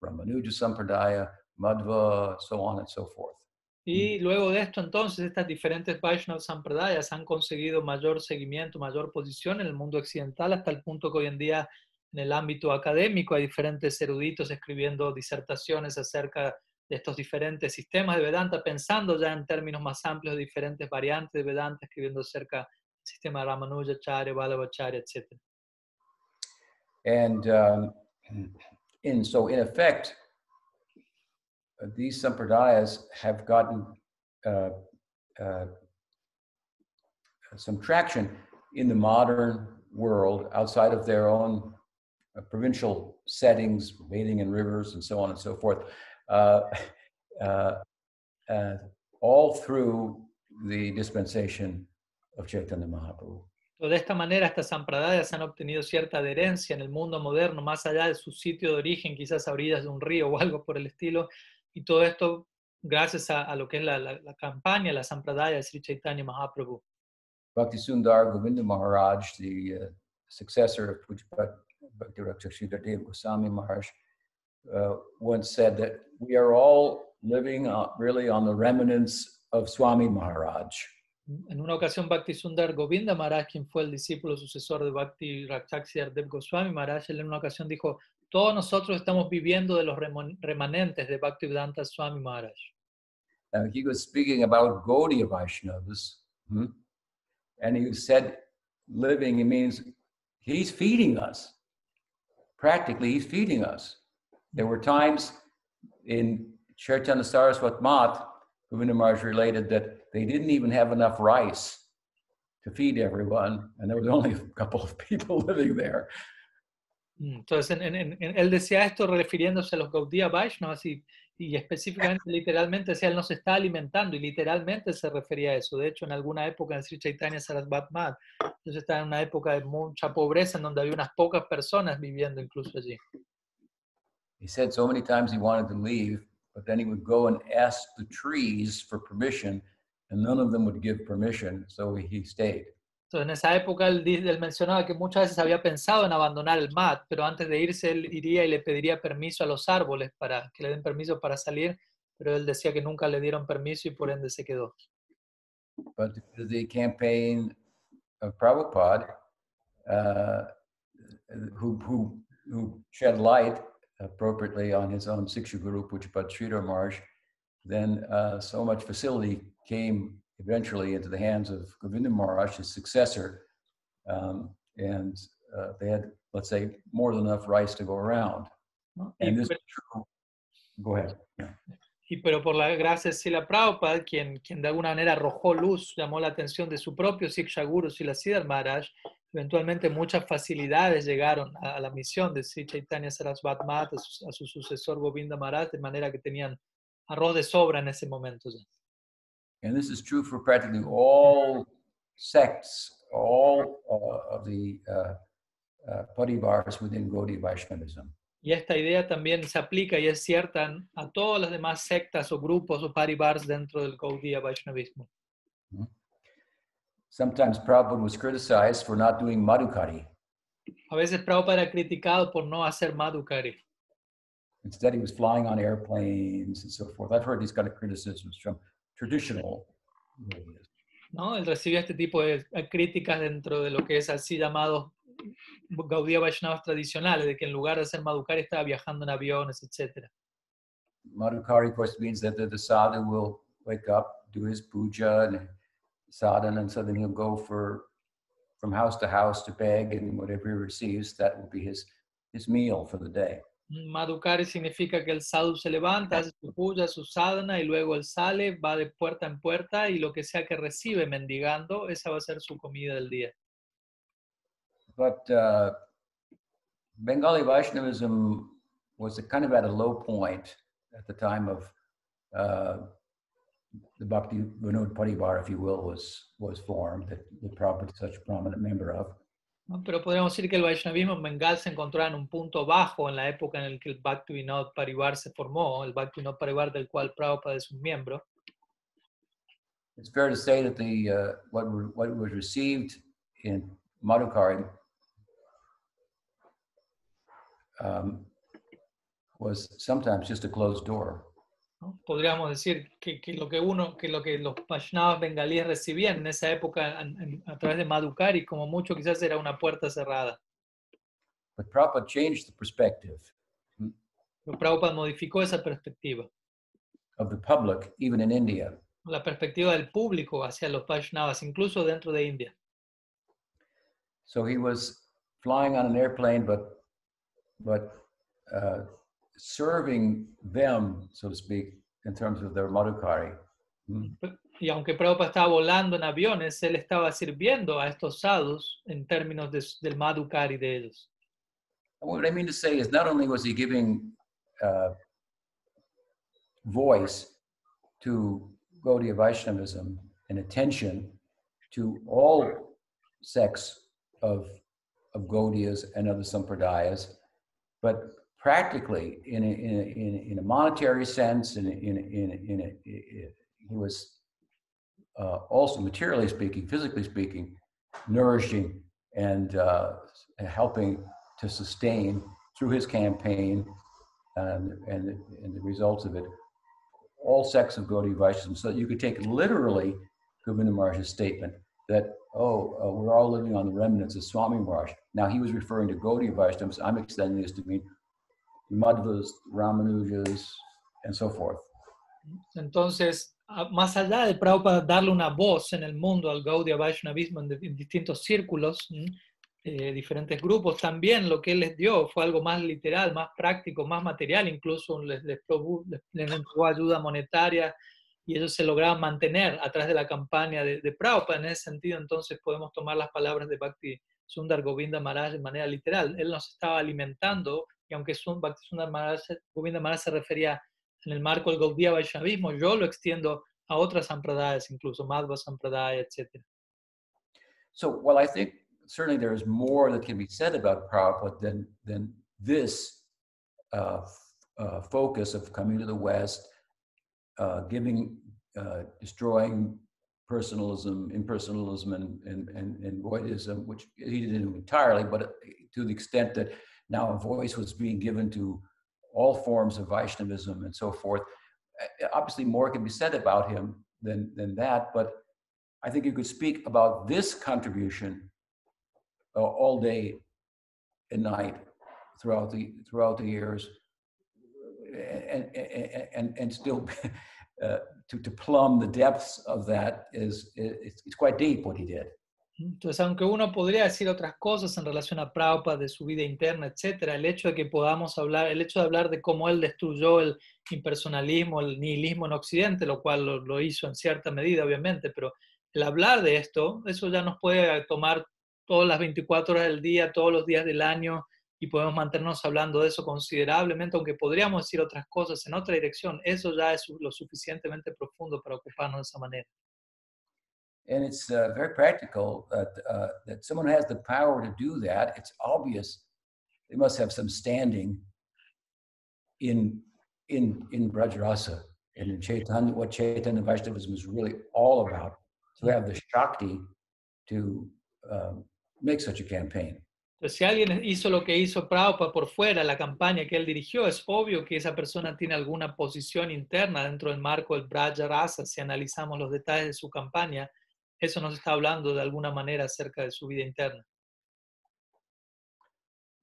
Ramanuja Sampradaya, Madhva, so on and so forth. Y luego de esto, entonces, estas diferentes Vaishnava Sampradayas han conseguido mayor seguimiento, mayor posición en el mundo occidental, hasta el punto que hoy en día, en el ámbito académico, hay diferentes eruditos escribiendo disertaciones acerca de estos diferentes sistemas de Vedanta, pensando ya en términos más amplios de diferentes variantes de Vedanta, escribiendo acerca del sistema Ramanuja, Charya, Vallabhacharya, etc. And um, in, so, in effect, uh, these sampradayas have gotten uh, uh, some traction in the modern world outside of their own uh, provincial settings, bathing in rivers and so on and so forth, uh, <laughs> uh, all through the dispensation of Chaitanya Mahaprabhu. De esta manera, estas sampradayas han obtenido cierta adherencia en el mundo moderno, más allá de su sitio de origen, quizás a orillas de un río o <laughs> algo por el estilo, y todo esto gracias a, lo que es la, la, la campaña, la sampradaya de Sri Chaitanya Mahaprabhu. Bhakti Sundar Govinda Maharaj, the uh, successor of Pujyapat Bhakti Rakshasridhar Dev Goswami Maharaj, uh, once said that we are all living uh, really on the remnants of Swami Maharaj. En una ocasión, Bhakti Sundar Govinda Maharaj, quien fue el discípulo sucesor de Bhakti Rakshakshidhar Dev Goswami Maharaj, él en una ocasión dijo, todos nosotros estamos viviendo de los remanentes de Bhaktivedanta Swami Maharaj. Uh, he was speaking about Gaudiya Vaishnavas, hmm, and he said, living, it means he's feeding us. Practically, he's feeding us. There were times in Chaitanya Saraswat Mat, Govinda Maharaj related that they didn't even have enough rice to feed everyone, and there was only a couple of <laughs> people living there. Mm, Entonces, en- en- en- él decía esto refiriéndose a los Gaudiya Vaishnavas y, y específicamente, literalmente, decía, él no se está alimentando y literalmente se refería a eso. De hecho, en alguna época en Sri Chaitanya Sarasvat Math, ellos estaban en una época de mucha pobreza en donde había unas pocas personas viviendo incluso allí. He said so many times he wanted to leave, but then he would go and ask the trees for permission, and none of them would give permission, so he stayed. So en esa época él, él mencionaba que muchas veces había pensado en abandonar el MAT, pero antes de irse él iría y le pediría permiso a los árboles para que le den permiso para salir, pero él decía que nunca le dieron permiso y por ende se quedó. But the campaign of Prabhupada, uh, who, who, who shed light appropriately on his own Siksha Guru, Pujapad Sridhar Maharaj, then uh, so much facility came eventually into the hands of Govinda Maharaj, his successor, um, and uh, they had, let's say, more than enough rice to go around. And this true. Go ahead. Yeah. Y pero por la gracia de Sila Prabhupada, quien, quien de alguna manera arrojó luz, llamó la atención de su propio Siksha Guru, Sila Siddhar Maharaj, eventualmente muchas facilidades llegaron a, a la misión de Sri Chaitanya Sarasvat Mat, a su, a su sucesor Govinda Maharaj, de manera que tenían arroz de sobra en ese momento. ya. And this is true for practically all sects, all uh, of the uh, uh, within Gaudiya Vaishnavism. Y esta idea también se aplica y es cierta a todas las demás sectas o grupos o paribars dentro del Gaudiya Vaishnavismo. Sometimes Prabhupada was criticized for not doing Madhukari. A veces Prabhupada era criticado por no hacer Madhukari. Instead, he was flying on airplanes and so forth. I've heard these kind of criticisms from traditional Gaudias. ¿no? Él recibió este tipo de críticas dentro de lo que es así llamados Gaudiya Vaishnavas tradicionales, de que en lugar de hacer Madhukari estaba viajando en aviones, etc. Madhukari, of course, means that the, the sadhu will wake up, do his puja and sadhana, and so then he'll go for from house to house to beg, and whatever he receives, that will be his his meal for the day. Madhukari significa que el sadhu se levanta, hace su puja, su sadhana, y luego él sale, va de puerta en puerta, y lo que sea que recibe mendigando, esa va a ser su comida del día. But uh, Bengali Vaishnavism was a kind of at a low point at the time of uh, the Bhakti Vinod Parivar, if you will, was was formed, that the Prabhupada is such a prominent member of. ¿No? Pero podríamos decir que el Vaishnavismo en Bengal se encontraba en un punto bajo en la época en la que el Bhakti Vinod Parivar se formó, el Bhakti Vinod Parivar del cual Prabhupada es un miembro. it's fair to say that the uh, what what was received in Madhukari um, was sometimes just a closed door. ¿No? Podríamos decir que, que lo que uno, que lo que los Vaishnavas bengalíes recibían en esa época en- a través de Madhukari, como mucho quizás era una puerta cerrada. But Prabhupada changed the perspective Pero Prabhupada modificó esa perspectiva, of the public, even in India. la perspectiva del público hacia los Vaishnavas, incluso dentro de India. So he was flying on an airplane, but but uh, serving them, so to speak, in terms of their madhukari. Mm. Y aunque Prabhupada estaba volando en aviones, él estaba sirviendo a estos sadhus en términos de- del Madhukari de ellos. And What I mean to say is, not only was he giving uh, voice to Gaudiya Vaishnavism and attention to all sects of, of Gaudiyas and other Sampradayas, but practically, in a, in a, in a, in a monetary sense, in a, in a, in a, in a, he was uh, also materially speaking, physically speaking, nourishing and uh, helping to sustain through his campaign and, and, and the results of it all sects of Gaudiya Vaishnavism. So you could take literally Govinda Maharaj's statement that, oh, uh, we're all living on the remnants of Swami Maharaj. Now he was referring to Gaudiya Vaishnavas. I'm extending this to mean Madhvas, Ramanujas, and so forth. Entonces, más allá de Prabhupada darle una voz en el mundo al Gaudiya Vaishnavismo en, di- en distintos círculos, eh, diferentes grupos, también lo que él les dio fue algo más literal, más práctico, más material, incluso les, les, entregó ayuda monetaria y ellos se lograban mantener a través de la campaña de, de Prabhupada. En ese sentido, entonces podemos tomar las palabras de Bhakti Sundar Govinda Maharaj de manera literal. Él nos estaba alimentando y aunque Govinda Maharaj se refería en el marco del Gaudiya Vaishnavismo, yo lo extiendo a otras sampradayas, incluso Madhva Sampradaya, etc. So, well, I think certainly there is more that can be said about Prabhupada than, than this uh, uh, focus of coming to the West, uh, giving, uh, destroying personalism, impersonalism, and, and, and, and voidism, which he didn't entirely, but to the extent that now a voice was being given to all forms of Vaishnavism and so forth. Obviously, more can be said about him than, than that, but I think you could speak about this contribution uh, all day and night throughout the throughout the years, and and and, and still <laughs> uh, to to plumb the depths of that is it's, it's quite deep what he did. Entonces, aunque uno podría decir otras cosas en relación a Prabhupada, de su vida interna, etcétera, el hecho de que podamos hablar, el hecho de hablar de cómo él destruyó el impersonalismo, el nihilismo en Occidente, lo cual lo, lo hizo en cierta medida, obviamente, pero el hablar de esto, eso ya nos puede tomar todas las 24 horas del día, todos los días del año, y podemos mantenernos hablando de eso considerablemente, aunque podríamos decir otras cosas en otra dirección, eso ya es lo suficientemente profundo para ocuparnos de esa manera. And it's uh, very practical that uh, that someone has the power to do that. It's obvious they must have some standing in in in Brajarasa and in Chaitanya. What Chaitanya Vaishnavism is really all about to have the shakti to um, make such a campaign. Si alguien hizo lo que hizo Prabhupada por fuera, la campaña que él dirigió, es obvio que esa persona tiene alguna posición interna dentro del marco del Braja Rasa. Si analizamos los detalles de su campaña, eso nos está hablando de alguna manera acerca de su vida interna.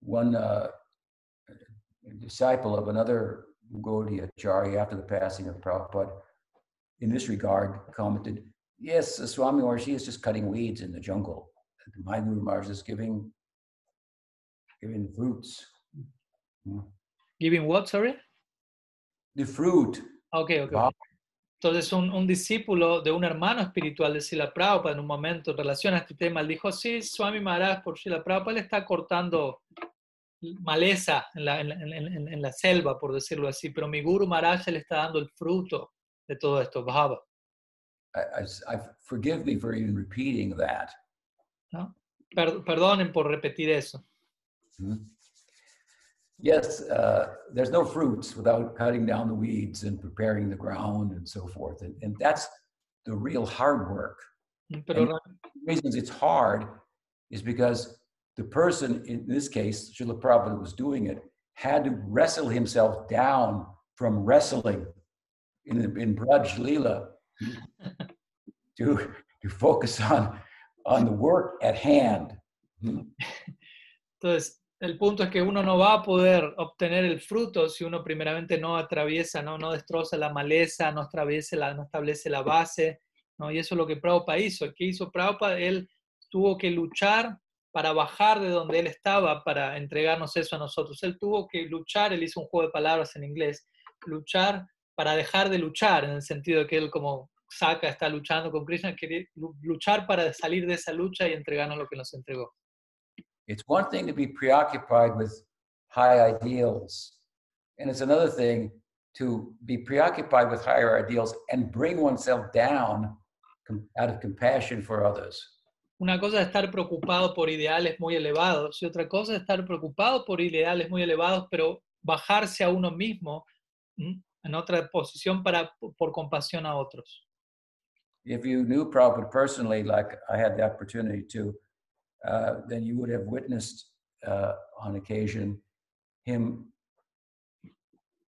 One uh, disciple of another Gaudiya Acharya after the passing of Prabhupada, in this regard, commented, Yes, Swami Maharaj is just cutting weeds in the jungle. My Guru Maharaj is giving, giving fruits. Giving what, sorry? The fruit. Ok, ok. Wow. Entonces, un, un discípulo de un hermano espiritual de Sila Prabhupada en un momento en relación a este tema, él dijo, sí, Swami Maharaj por Sila Prabhupada le está cortando maleza en la, en, en- en- la selva, por decirlo así, pero mi Guru Maharaj le está dando el fruto de todo esto, bhava. I, I, I- forgive me for even repeating that. Per- perdonen por repetir eso. Mhm. Yes, uh, there's no fruits without cutting down the weeds and preparing the ground and so forth. And, and that's the real hard work. Pero And- The reasons it's hard is because the person, in this case, Srila Prabhupada was doing it, had to wrestle himself down from wrestling in, in Braj Leela to, to focus on, on the work at hand. Entonces, el punto es que uno no va a poder obtener el fruto si uno primeramente no atraviesa, no, no destroza la maleza, no establece la, no establece la base, ¿no? Y eso es lo que Prabhupada hizo. ¿Qué hizo Prabhupada? Él tuvo que luchar para bajar de donde él estaba para entregarnos eso a nosotros. Él tuvo que luchar, él hizo un juego de palabras en inglés, luchar para dejar de luchar, en el sentido de que él como saca, está luchando con Krishna, quiere lu- luchar para salir de esa lucha y entregarnos lo que nos entregó. It's one thing to be preoccupied with high ideals, and it's another thing to be preoccupied with higher ideals and bring oneself down out of compassion for others. Una cosa es estar preocupado por ideales muy elevados y otra cosa es estar preocupado por ideales muy elevados, pero bajarse a uno mismo ¿m? en otra posición para, por compasión a otros. If you knew Prabhupada personally, like I had the opportunity to, uh, then you would have witnessed uh, on occasion. Him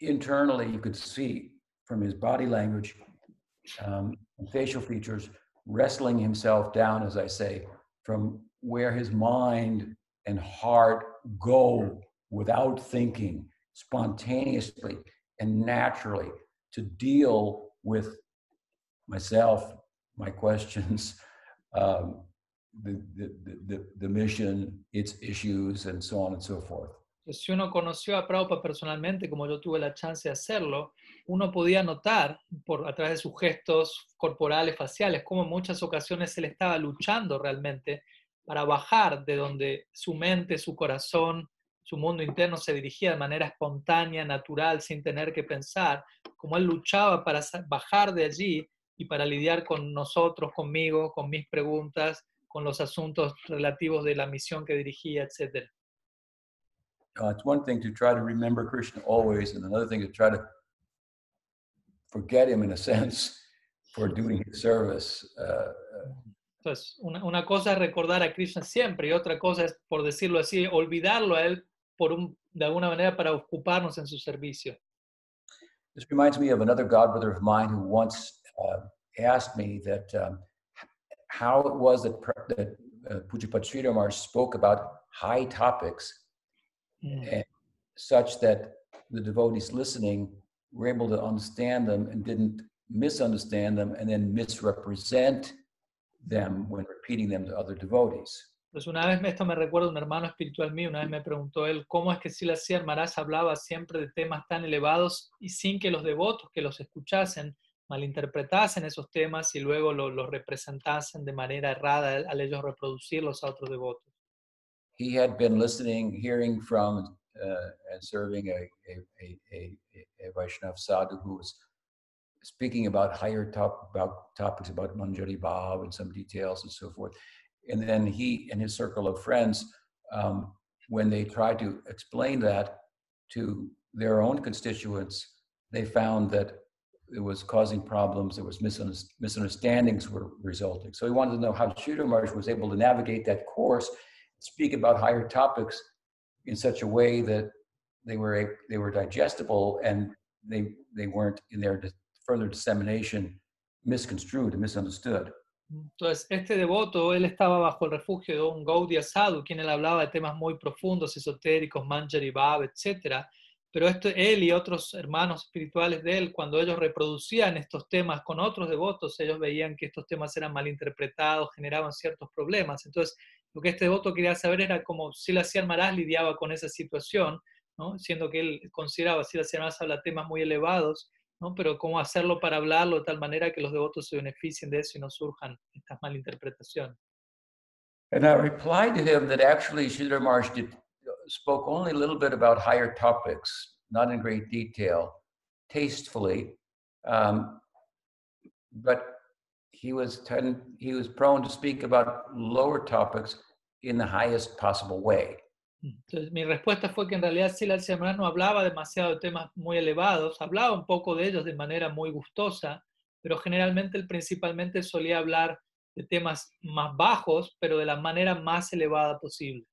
internally, you could see from his body language um, and facial features, wrestling himself down, as I say, from where his mind and heart go without thinking, spontaneously and naturally to deal with myself, my questions, <laughs> um, the, the, the, the, mission, its issues, and so on and so forth. Si uno conoció a Prabhupada personalmente, como yo tuve la chance de hacerlo, uno podía notar por, a través de sus gestos corporales, faciales, cómo en muchas ocasiones él estaba luchando realmente para bajar de donde su mente, su corazón, su mundo interno se dirigía de manera espontánea, natural, sin tener que pensar, como él luchaba para bajar de allí y para lidiar con nosotros, conmigo, con mis preguntas, con los asuntos relativos de la misión que dirigía, etc. Uh, it's one thing to try to remember Krishna always, and another thing to try to forget him in a <laughs> sense for doing his service. Uh, Entonces, una, una cosa es recordar a Krishna siempre y otra cosa es, por decirlo así, olvidarlo a él por un, de alguna manera para ocuparnos en su servicio. This reminds me of another godbrother of mine who once uh, asked me that um, how it was that, that uh, Pujapad Sridhar spoke about high topics Mm. such that the devotees listening were able to understand them and didn't misunderstand them and then misrepresent them when repeating them to other devotees. Pues una vez esto me recuerda un hermano espiritual mío, una vez me preguntó él cómo es que Sila Maharaj hablaba siempre de temas tan elevados y sin que los devotos que los escuchasen malinterpretasen esos temas y luego lo- representasen de manera errada al- ellos reproducirlos a otros devotos. He had been listening, hearing from, uh, and serving a, a, a, a, Vaishnav sadhu who was speaking about higher top, about topics about Manjari Bhav and some details and so forth. And then he and his circle of friends, um, when they tried to explain that to their own constituents, they found that it was causing problems. There was misunderst- misunderstandings were resulting. So he wanted to know how Maharaj was able to navigate that course, speak about higher topics in such a way that they were they were digestible and they they weren't in their further dissemination misconstrued and misunderstood. Entonces, este devoto, él estaba bajo el refugio de un Gaudiya Sadhu, quien él hablaba de temas muy profundos, esotéricos, Manjari Bhav, etc. Pero esto, él y otros hermanos espirituales de él, cuando ellos reproducían estos temas con otros devotos, ellos veían que estos temas eran malinterpretados, generaban ciertos problemas. Entonces, lo que este devoto quería saber era cómo Sila Maharaj lidiaba con esa situación, ¿no? siendo que él consideraba Sila Maharaj habla temas muy elevados, ¿no? Pero cómo hacerlo para hablarlo de tal manera que los devotos se beneficien de eso y no surjan estas malinterpretaciones. And I replied to him that actually Sridhar Maharaj did, spoke only a little bit about higher topics, not in great detail, tastefully, um, but he was ten, he was prone to speak about lower topics in the highest possible way. Entonces, mi respuesta fue que en realidad Silas Maharaj no hablaba demasiado de temas muy elevados, hablaba un poco de ellos de manera muy gustosa, pero generalmente él principalmente solía hablar de temas más bajos, pero de la manera más elevada posible.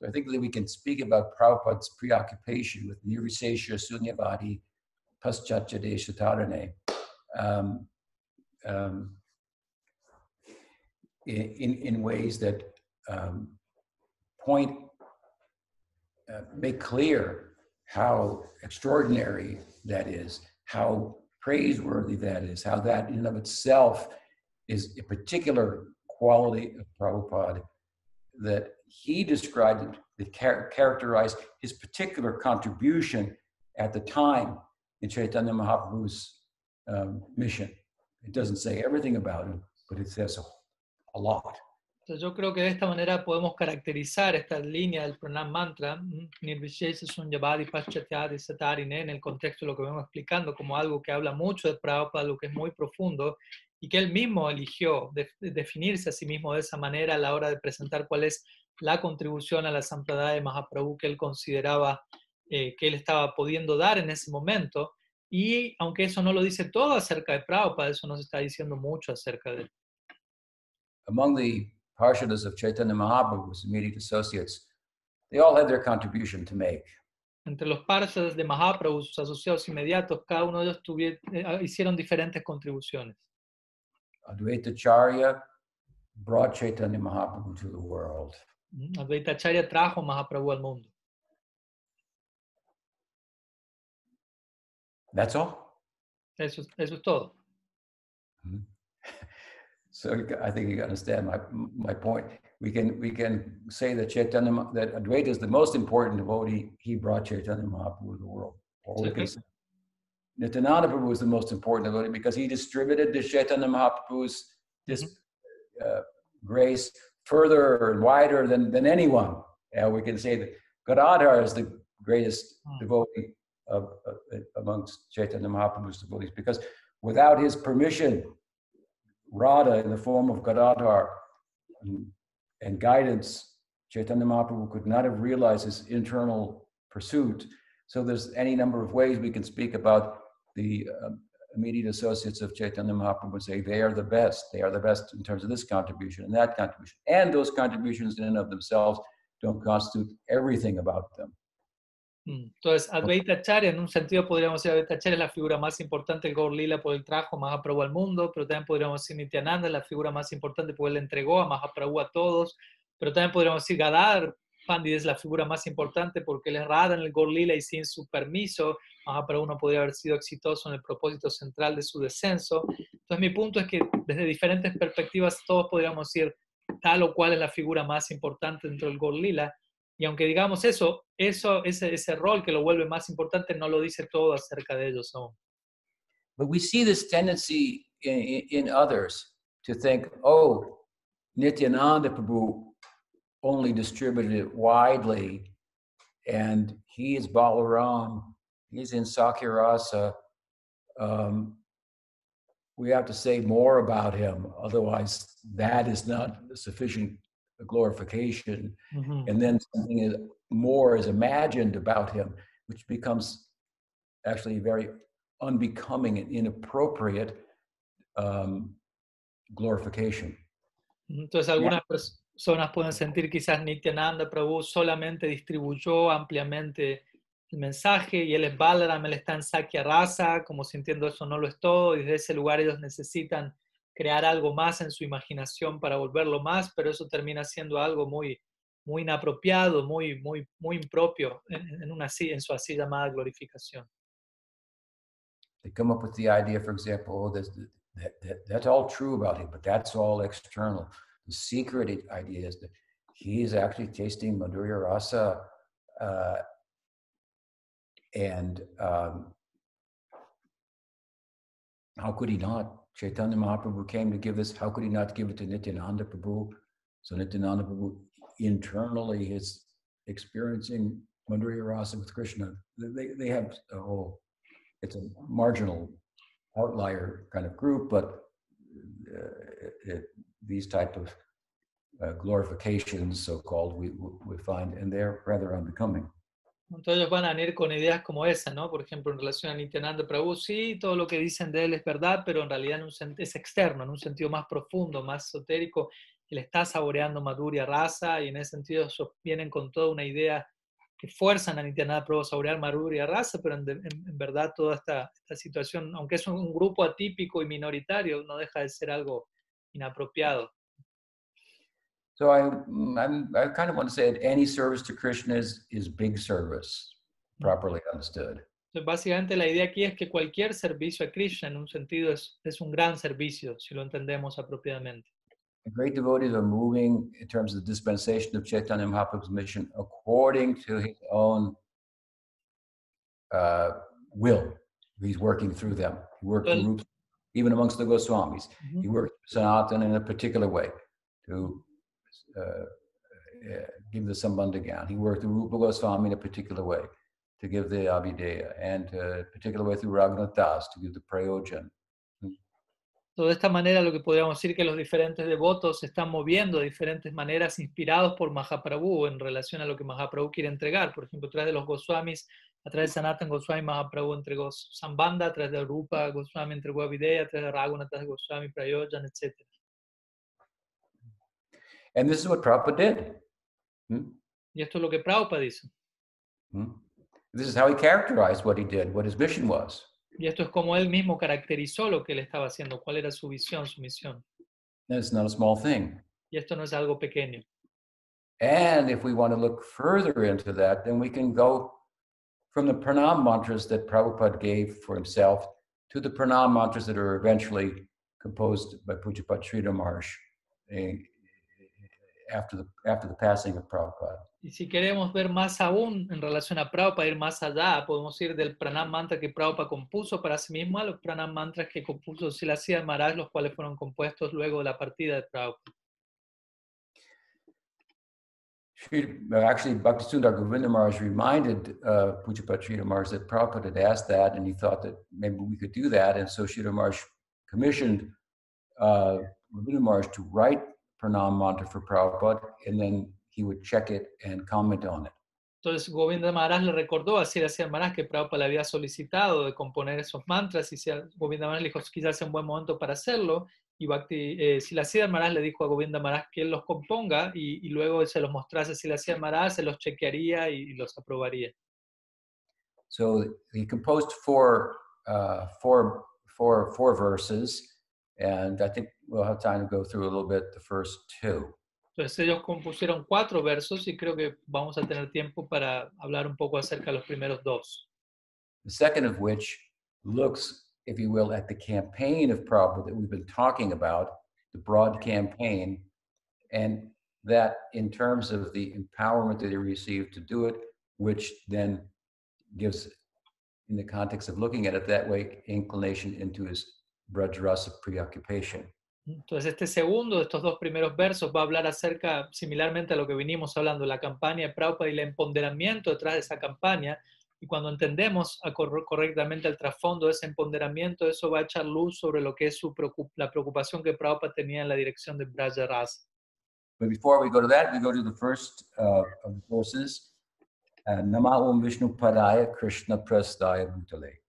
So I think that we can speak about Prabhupada's preoccupation with Nirvisesha Sunyavadi Paschatyadesh Tarane um, um, in, in ways that um, point, uh, make clear how extraordinary that is, how praiseworthy that is, how that in and of itself is a particular quality of Prabhupada that he described that char- characterized his particular contribution at the time in Chaitanya Mahaprabhu's um, mission. It doesn't say everything about him, but it says a, a lot. Yo creo que de esta manera podemos caracterizar esta línea del pranam mantra, Nirvishesha Sunyavadi Paschatya Desha Tarine, en el contexto de lo que vamos explicando, como algo que habla mucho de Prabhupada, algo que es muy profundo, y que él mismo eligió de- de definirse a sí mismo de esa manera a la hora de presentar cuál es la contribución a la Sampradaya de Mahaprabhu que él consideraba eh, que él estaba pudiendo dar en ese momento. Y aunque eso no lo dice todo acerca de Prabhupada, eso nos está diciendo mucho acerca de él. Among the Parshadas of Chaitanya Mahaprabhu's immediate associates, they all had their contribution to make. Entre los parshas de Mahaprabhu, sus asociados inmediatos, cada uno de ellos tuvie- eh, hicieron diferentes contribuciones. Advaita Charya brought Chaitanya Mahaprabhu to the world. Mm, Advaita Acharya trajo Mahaprabhu al mundo. That's all. Eso, es- eso es todo. So I think you understand my my point. We can we can say that Chaitanya that Advaita is the most important devotee. He brought Chaitanya Mahaprabhu to the world. Or we can say Nityananda Prabhu is the most important devotee because he distributed the Chaitanya Mahaprabhu's this uh, grace further and wider than than anyone. And we can say that Gadadhar is the greatest Hmm. devotee of, of amongst Chaitanya Mahaprabhu's devotees because without his permission, Radha in the form of Gadadhar and, and guidance, Chaitanya Mahaprabhu could not have realized his internal pursuit. So there's any number of ways we can speak about the um, immediate associates of Chaitanya Mahaprabhu and say they are the best. They are the best in terms of this contribution and that contribution. And those contributions in and of themselves don't constitute everything about them. Mm. Entonces, Advaita Acharya, en un sentido podríamos decir, Advaita Acharya es la figura más importante del Gaur Lila por el trajo Mahaprabhu al mundo, pero también podríamos decir Nityananda es la figura más importante porque él le entregó a Mahaprabhu a todos, pero también podríamos decir Gadar Pandit es la figura más importante porque él es Radha en el Gaur Lila y sin su permiso Mahaprabhu no podría haber sido exitoso en el propósito central de su descenso. Entonces mi punto es que desde diferentes perspectivas todos podríamos decir tal o cual es la figura más importante dentro del Gaur Lila, y aunque digamos eso, eso ese, ese rol que lo vuelve más importante no lo dice todo acerca de ellos aún. But we see this tendency in, in others to think, oh, Nityananda Prabhu only distributed it widely, and he is Balaram, he's in Sakhya Rasa. Um, we have to say more about him, otherwise, that is not sufficient glorification. And then something is, more is imagined about him, which becomes actually very unbecoming and inappropriate um, glorification. Entonces algunas personas pueden sentir quizás Nityananda Prabhu solamente distribuyó ampliamente el mensaje y él es Balaram, él está en Sakya Rasa, como sintiendo eso no lo es todo, y desde ese lugar ellos necesitan crear algo más en su imaginación para volverlo más, pero eso termina siendo algo muy, muy inapropiado, muy, muy, muy impropio en, en, una, en su así llamada glorificación. They come up with the idea, for example, oh, that, that, that's all true about him, but that's all external. The secret idea is that he is actually tasting Madhurya Rasa uh, and um, how could he not? Chaitanya Mahaprabhu came to give this. How could he not give it to Nityananda Prabhu? So Nityananda Prabhu internally is experiencing Madhurya Rasa with Krishna. They, they have a whole, it's a marginal outlier kind of group, but uh, it, these type of uh, glorifications, so-called, we, we find, and they're rather unbecoming. Entonces van a venir con ideas como esa, ¿no? Por ejemplo, en relación a Nityananda Prabhu, sí, todo lo que dicen de él es verdad, pero en realidad es externo, en un sentido más profundo, más esotérico. Él está saboreando Madhurya Rasa y en ese sentido vienen con toda una idea que fuerzan a Nityananda Prabhu a saborear Madhurya Rasa, pero en, verdad toda esta, situación, aunque es un grupo atípico y minoritario, no deja de ser algo inapropiado. So I, I'm, I kind of want to say that any service to Krishna is, is big service, properly understood. Entonces, básicamente la idea aquí es que cualquier servicio a Krishna en un sentido es, es un gran servicio, si lo entendemos apropiadamente. The great devotees are moving in terms of the dispensation of Chaitanya Mahaprabhu's mission according to his own uh, will. He's working through them. He worked Well- groups, even amongst the Goswamis. Ujú. He worked Sanatan in a particular way to uh, uh, give the. He worked the Rupa Goswami in a particular way to give the Abhideya, and uh, particular way through Raghunath Das to give the Prayojan. De esta manera lo que podríamos decir que los diferentes devotos se están moviendo de diferentes maneras inspirados por Mahaprabhu en relación a lo que Mahaprabhu quiere entregar. Por ejemplo, a través de los Goswamis, a través de Sanatan Goswami, Mahaprabhu entregó Sambandha, a través de Rupa Goswami entregó Avideya, a través de Raghunath Goswami, Prayojan, etc. And this is what Prabhupada did. Hmm? Y esto es lo que Prabhupada dice. Hmm? This is how he characterized what he did, what his mission was. Y esto es como él mismo caracterizó lo que él estaba haciendo, cuál era su visión, su misión. And it's not a small thing. Y esto no es algo pequeño. And if we want to look further into that, then we can go from the pranam mantras that Prabhupada gave for himself to the pranam mantras that are eventually composed by Pujapad Sridhar Maharaj eh, after the, after the passing of Prabhupada. Y si queremos ver más aún en relación a Prabhupada, ir más allá, podemos ir del pranam mantra que Prabhupada compuso para sí mismo a los pranam mantras que compuso Silasya Maharaj, los cuales fueron compuestos luego de la partida de Prabhupada. Actually, Bhakti Sundar Govinda Maharaj reminded uh, Pujapat Sridhar Maharaj that Prabhupada had asked that, and he thought that maybe we could do that. And so Sridhar Maharaj commissioned uh, Govinda Maharaj to write Pranam Mantra for Prabhupada, and then he would check it and comment on it. Entonces Govinda Maharaj le recordó a Silasya Maharaj que Prabhupada le había solicitado de componer esos mantras y Govinda Maharaj le dijo quizás sea un buen momento para hacerlo y Bhakti, eh, Silasya Maharaj le dijo a Govinda Maharaj que él los componga y, y luego se los mostrase a Silasya Maharaj, se los chequearía y, y los aprobaría. So he composed four, uh, four, four, four verses, and I think we'll have time to go through a little bit the first two. Entonces ellos compusieron cuatro versos y creo que vamos a tener tiempo para hablar un poco acerca de los primeros dos. The second of which looks, if you will, at the campaign of Prabhupada that we've been talking about, the broad campaign, and that in terms of the empowerment that he received to do it, which then gives, in the context of looking at it that way, inclination into his Brajarasa preoccupation. Entonces este segundo de estos dos primeros versos va a hablar acerca, similarmente a lo que vinimos hablando, la campaña de Prabhupada y el empoderamiento detrás de esa campaña. Y cuando entendemos correctamente el trasfondo de ese empoderamiento, eso va a echar luz sobre lo que es su preocup- la preocupación que Prabhupada tenía en la dirección de Braja Rasa. But before we go to that, we go to the first uh, of the verses. Uh, Nama Om Vishnu Padaya Krishna Prastaya Bhutale.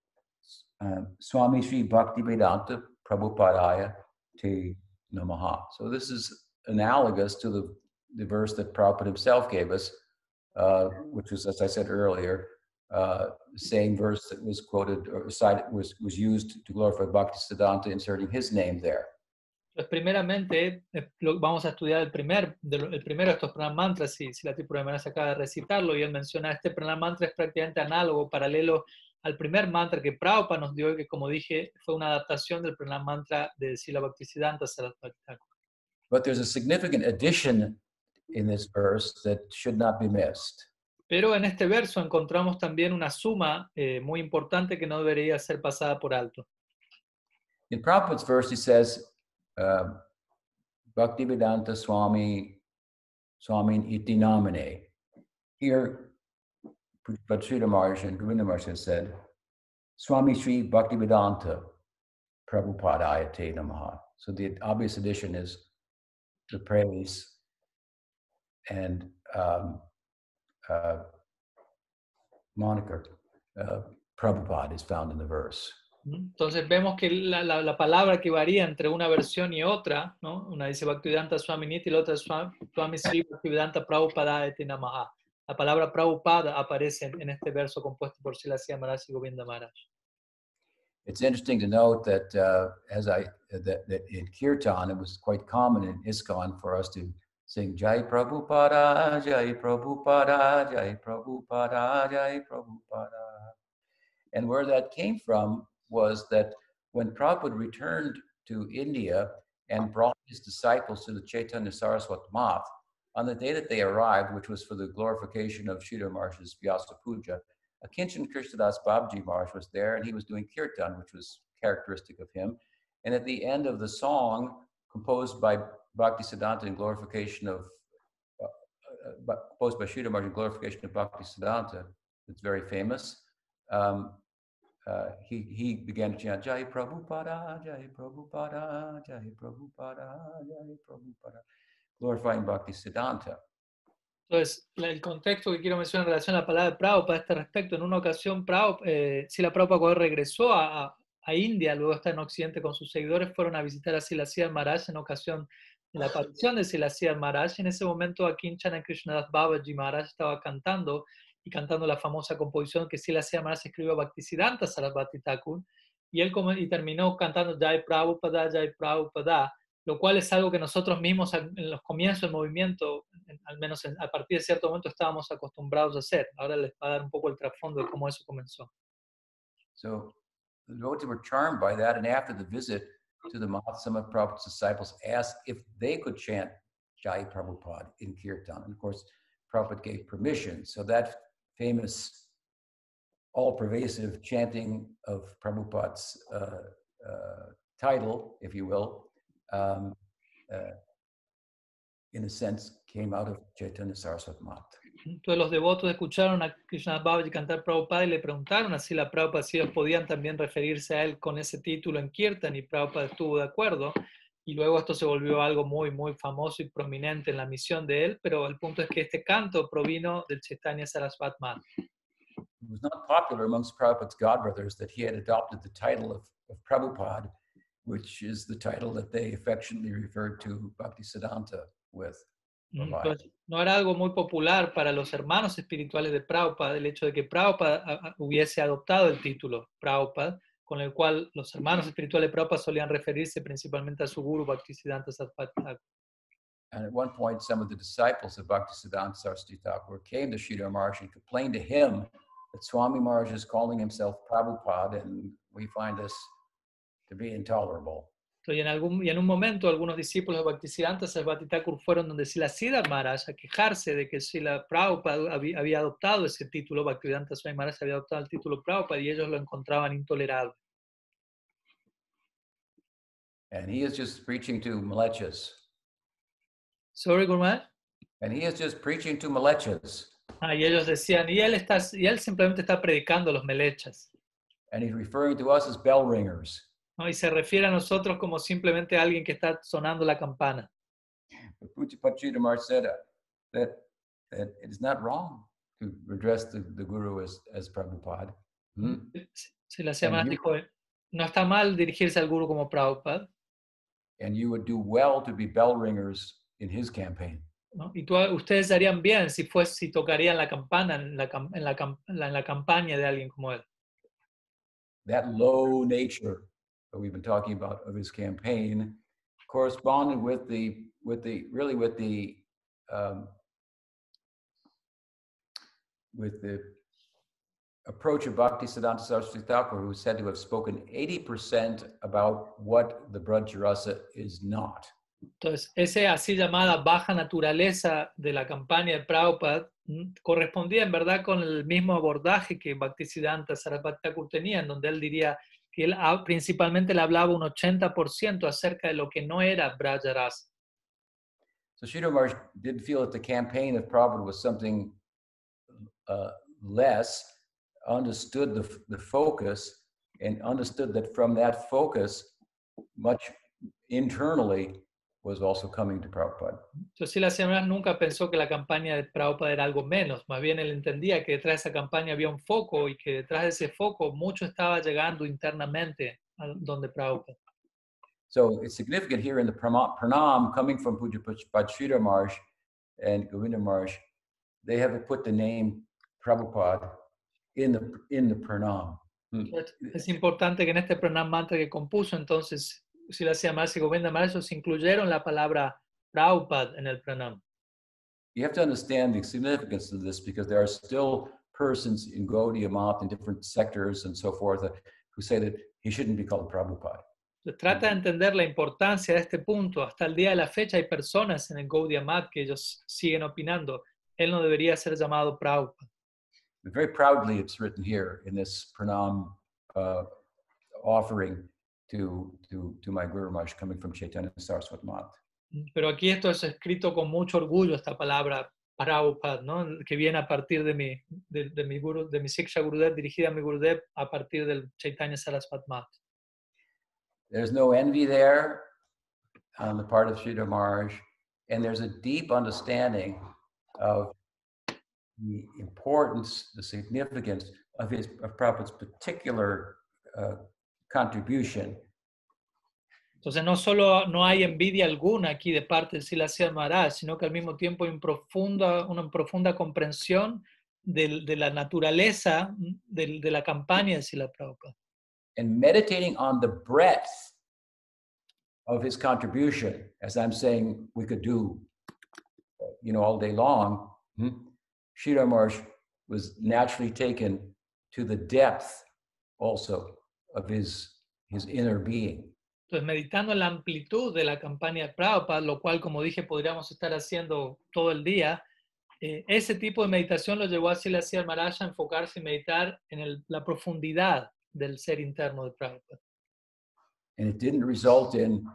Um, Swami Sri Bhakti Vedanta Prabhupadaya Te Namaha. So this is analogous to the, the verse that Prabhupada himself gave us, uh, which was, as I said earlier, uh, same verse that was quoted or cited, was, was used to glorify Bhakti Siddhanta, inserting his name there. Entonces, primeramente, eh, vamos a estudiar el, primer, de el primero de estos pranam mantras, si, Srila Tripurari acaba de recitarlo, y él menciona, este pranam mantra es prácticamente análogo, paralelo al primer mantra que Prabhupada nos dio, y que como dije, fue una adaptación del pranam mantra de Sila Bhaktisiddhanta Saraswati. But there's a significant addition in this verse that should not be missed. Pero en este verso encontramos también una suma eh, muy importante que no debería ser pasada por alto. In Prabhupada's verse, he says, uh, Bhaktivedanta Swami, Swami iti namine. Here, Bhatsrita Maharaj and Govinda Maharaj has said, Swami Sri Bhaktivedanta Prabhupadaya Te Namaha. So the obvious addition is the praise and um, uh, moniker, uh, Prabhupada, is found in the verse. Entonces vemos que la, la, la, palabra que varía entre una versión y otra, ¿no? Una dice Bhaktivedanta Swami Niti y la otra Swami Sri Bhaktivedanta Prabhupada et Namaha. La palabra Prabhupada aparece en este verso compuesto por Silasya Maharaj y Govinda Maharaj. It's interesting to note that uh, as I that, that in kirtan it was quite common in ISKCON for us to sing Jai Prabhupada, Jai Prabhupada, Jai Prabhupada, Jai Prabhupada. And where that came from was that when Prabhupada returned to India and brought his disciples to the Chaitanya Saraswat Math, on the day that they arrived, which was for the glorification of Sridhar Maharaj's Vyasa Puja, Akinchan Krishnadas Babaji Maharaj was there and he was doing kirtan, which was characteristic of him. And at the end of the song, composed by Bhakti Siddhanta in glorification of, uh, uh, composed by Sridhar Maharaj in glorification of Bhakti Siddhanta, it's very famous. Um, uh, he, he began to chant Jai Prabhupada, Jai Prabhupada, Jai Prabhupada, Jai Prabhupada, glorifying Bhakti Siddhanta. Entonces, el contexto que quiero mencionar en relación a la palabra de Prabhupada a este respecto, en una ocasión, Prabhupada, eh, Sila Prabhupada regresó a, a, India, luego está en Occidente con sus seguidores, fueron a visitar a Silasya Maharaj en ocasión de la aparición de Silasya Maharaj. En ese momento, aquí en Chana Krishnadas Babaji Maharaj estaba cantando y cantando la famosa composición que Silasya Maharaj escribió a Bhaktisiddhanta Sarasvati Thakur, y él y terminó cantando Jai Prabhupada, Jai Prabhupada, lo cual es algo que nosotros mismos en los comienzos del movimiento, al menos a partir de cierto momento, estábamos acostumbrados a hacer. Ahora les va a dar un poco el trasfondo de cómo eso comenzó. So the devotees were charmed by that, and after the visit to the of Prabhupada's disciples asked if they could chant Jai Prabhupada in Kirtan. And of course, Prabhupada gave permission. So that famous all-pervasive chanting of Prabhupada's uh, uh, title, if you will, um, uh, in a sense, came out of Chaitanya Saraswat Mat. Todos los devotos escucharon a Krishna Babaji cantar Prabhupada y le preguntaron a la Prabhupada si ellos podían también referirse a él con ese título en Kirtan y Prabhupada estuvo de acuerdo. Y luego esto se volvió algo muy, muy famoso y prominente en la misión de él, pero el punto es que este canto provino del Chaitanya Saraswat Mat. It was not popular amongst Prabhupada's godbrothers that he had adopted the title of, of Prabhupada which is the title that they affectionately referred to Bhaktisiddhanta with. Mm, Entonces, no era algo muy popular para los hermanos espirituales de Prabhupada el hecho de que Prabhupada ah, ah, hubiese adoptado el título Prabhupada, con el cual los hermanos espirituales de Prabhupada solían referirse principalmente a su guru Bhaktisiddhanta Saraswati Thakur. And at one point, some of the disciples of Bhaktisiddhanta Saraswati Thakur came to Sridhar Maharaj and complained to him that Swami Maharaj is calling himself Prabhupada, and we find this to be intolerable. Y en, algún, y en un momento algunos discípulos de Bhaktisiddhanta Thakur fueron donde Sila Siddhar Maharaj a quejarse de que Sila Prabhupada había, había adoptado ese título, Bhaktisiddhanta Swami Maharaj había adoptado el título Prabhupada y ellos lo encontraban intolerable. And he is just preaching to malechas. Sorry, Gurmat. And he is just preaching to malechas. Ah, y ellos decían, y él, está, y él simplemente está predicando a los melechas. And he's referring to us as bell ringers. ¿No? y se refiere a nosotros como simplemente alguien que está sonando la campana. Said uh, that, that it is not wrong to address the, the guru as, as Prabhupada. Hmm? Se la semana dijo, no está mal dirigirse al guru como Prabhupada. And you would do well to be bell ringers in his campaign. ¿no? Y tú, ustedes harían bien si, fuese, si tocarían la campana en la, en, la, en la campaña de alguien como él. That low nature that we've been talking about of his campaign corresponded with the with the really with the um, with the approach of Bhakti Siddhanta Saraswati Thakur, who is said to have spoken 80% about what the Braj Rasa is not. Entonces, esa así llamada baja naturaleza de la campaña de Prabhupada correspondía en verdad con el mismo abordaje que Bhaktisiddhanta Sarasvati Thakur tenía, en donde él diría que él principalmente le hablaba un 80% acerca de lo que no era Brajarasa. So Sridhar did feel that the campaign of Prabhupada was something uh, less, understood the, the focus, and understood that from that focus, much internally, was also coming to Prabhupada. Entonces, Sila Maharaj nunca pensó que la campaña de Prabhupada era algo menos, más bien él entendía que detrás de esa campaña había un foco y que detrás de ese foco mucho estaba llegando internamente a donde Prabhupada. So it's significant here in the pranam coming from Puja Sridhar Maharaj and Govinda Maharaj, they have put the name Prabhupada in the, in the pranam. Hmm. Es, es importante que en este pranam mantra que compuso, entonces, Sila Maharaj y Govinda Maharaj incluyeron la palabra Prabhupada en el pranam. You have to understand the significance of this because there are still persons in Gaudiya Math in different sectors and so forth uh, who say that he shouldn't be called Prabhupada. Entonces, trata de entender la importancia de este punto. Hasta el día de la fecha hay personas en el Gaudiya Math que ellos siguen opinando. Él no debería ser llamado Prabhupada. Very proudly, it's written here in this pranam uh, offering to, to, to my Guru Maharaj coming from Chaitanya Saraswat Math. Pero aquí esto es escrito con mucho orgullo, esta palabra Prabhupada, ¿no? que viene a partir de mi, de, de mi, guru, de mi Siksha Gurudev, dirigida a mi Gurudev a partir del Chaitanya Saraswat Math. There's no envy there on the part of Sridhar Maharaj, and there's a deep understanding of the importance, the significance of his of Prabhupada's particular uh, contribution Entonces no solo no hay envidia alguna aquí de parte de Silasya Maharaj, sino que al mismo tiempo hay un profunda, una profunda comprensión de, de la naturaleza de, de, la campaña de Srila Prabhupada. And meditating on the breadth of his contribution, as I'm saying we could do, you know, all day long, hmm? Sridhar Maharaj was naturally taken to the depth also of his, his inner being. Entonces, meditando en la amplitud de la campaña de Prabhupada, lo cual, como dije, podríamos estar haciendo todo el día, eh, ese tipo de meditación lo llevó a Silasya Maharaj a enfocarse y meditar en el, la profundidad del ser interno de Prabhupada. And it didn't result in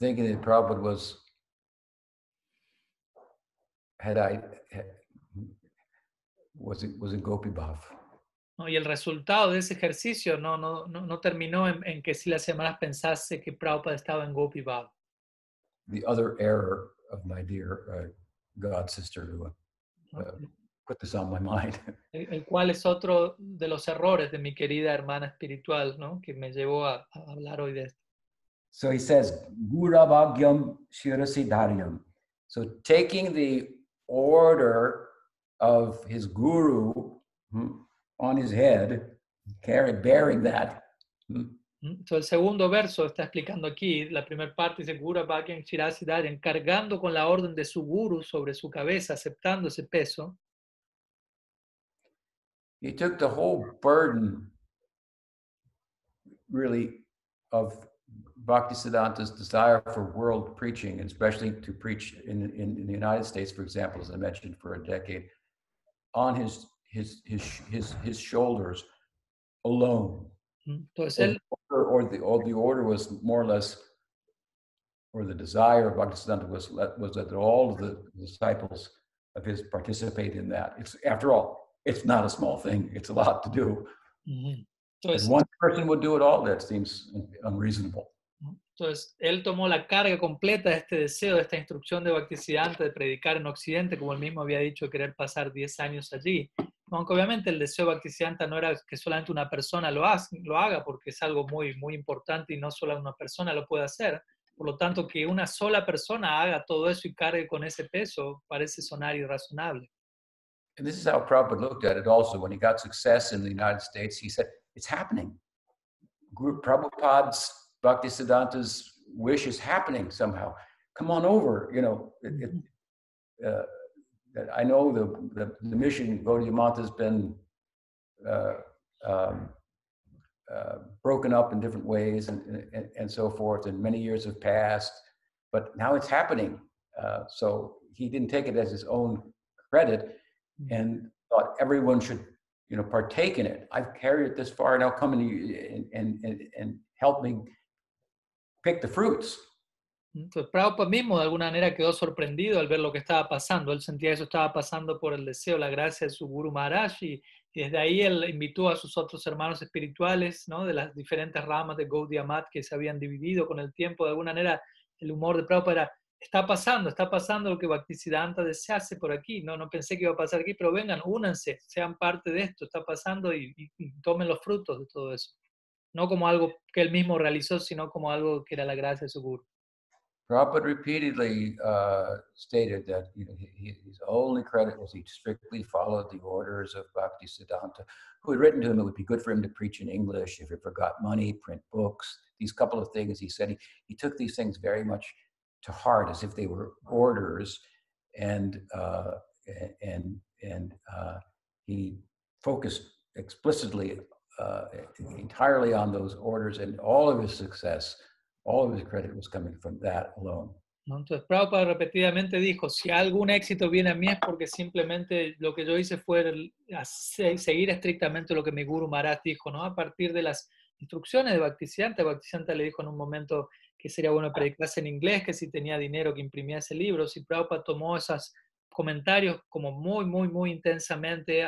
thinking that Prabhupada was had I was it was Bhav. ¿no? Y el resultado de ese ejercicio no, no, no, no terminó en, en que Silas Maharaj pensase que Prabhupada estaba en Gopi Bhav. The other error of my dear uh, God sister who uh, put this on my mind. <laughs> El, el, cual es otro de los errores de mi querida hermana espiritual, ¿no? Que me llevó a, a hablar hoy de esto. So he says, Guravagyam Shirasidaryam. So taking the order of his guru hmm, on his head, bearing that. So, Entonces, el segundo verso está explicando aquí, la primera parte dice, Gura Bhagyan Shirasidaryam, cargando con la orden de su guru sobre su cabeza, aceptando ese peso. He took the whole burden, really, of Bhaktisiddhanta's desire for world preaching, especially to preach in, in, in, the United States, for example, as I mentioned, for a decade, on his his his his, his shoulders alone. Mm, entonces, él, or, or the or the order was more or less, or the desire of Bhaktisiddhanta was let- was that all of the disciples of his participate in that. It's after all, it's not a small thing. It's a lot to do. Mm-hmm. If entonces, one person would do it all, that seems unreasonable. Entonces, él tomó la carga completa de este deseo, de esta instrucción de Bhaktisiddhanta de predicar en Occidente, como él mismo había dicho, querer pasar 10 años allí. Aunque obviamente el deseo de Bhaktisiddhanta no era que solamente una persona lo, haga, porque es algo muy, muy importante y no solo una persona lo puede hacer. Por lo tanto, que una sola persona haga todo eso y cargue con ese peso parece sonar irrazonable. And this is how Prabhupada looked at it also. When he got success in the United States, he said, It's happening. Prabhupada's Bhaktisiddhanta's wish is happening somehow. Come on over. You know, it, it, uh, I know the, the, the mission Gaudiya has been uh, um, uh, broken up in different ways and, and, and so forth, and many years have passed, but now it's happening. Uh, so he didn't take it as his own credit and thought everyone should, you know, partake in it. I've carried it this far, now come and, and, and, and help me pick the fruits. Entonces, Prabhupada mismo de alguna manera quedó sorprendido al ver lo que estaba pasando. Él sentía eso estaba pasando por el deseo, la gracia de su Guru Maharaj y, desde ahí él invitó a sus otros hermanos espirituales, ¿no? De las diferentes ramas de Gaudiya Mat que se habían dividido con el tiempo. De alguna manera, el humor de Prabhupada era, está pasando, está pasando lo que Bhaktisiddhanta desease por aquí. No, no pensé que iba a pasar aquí, pero vengan, únanse, sean parte de esto, está pasando y tomen los frutos de todo eso. No como algo que él mismo realizó, sino como algo que era la gracia de su guru. Prabhupada repeatedly uh, stated that you know, he- his only credit was he strictly followed the orders of Bhakti Siddhanta, who had written to him it would be good for him to preach in English if he forgot money, print books. These couple of things he said he, he took these things very much to heart as if they were orders, and uh, and and uh, he focused explicitly uh, entirely on those orders, and all of his success all of his credit was coming from that alone. Entonces Prabhupada repetidamente dijo, si algún éxito viene a mí es porque simplemente lo que yo hice fue seguir estrictamente lo que mi Guru Maharaj dijo, ¿no? A partir de las instrucciones de Bhaktisiddhanta, Bhaktisiddhanta le dijo en un momento que sería bueno predicarse en inglés, que si tenía dinero que imprimiese libros, y Prabhupada tomó esos comentarios como muy, muy, muy intensamente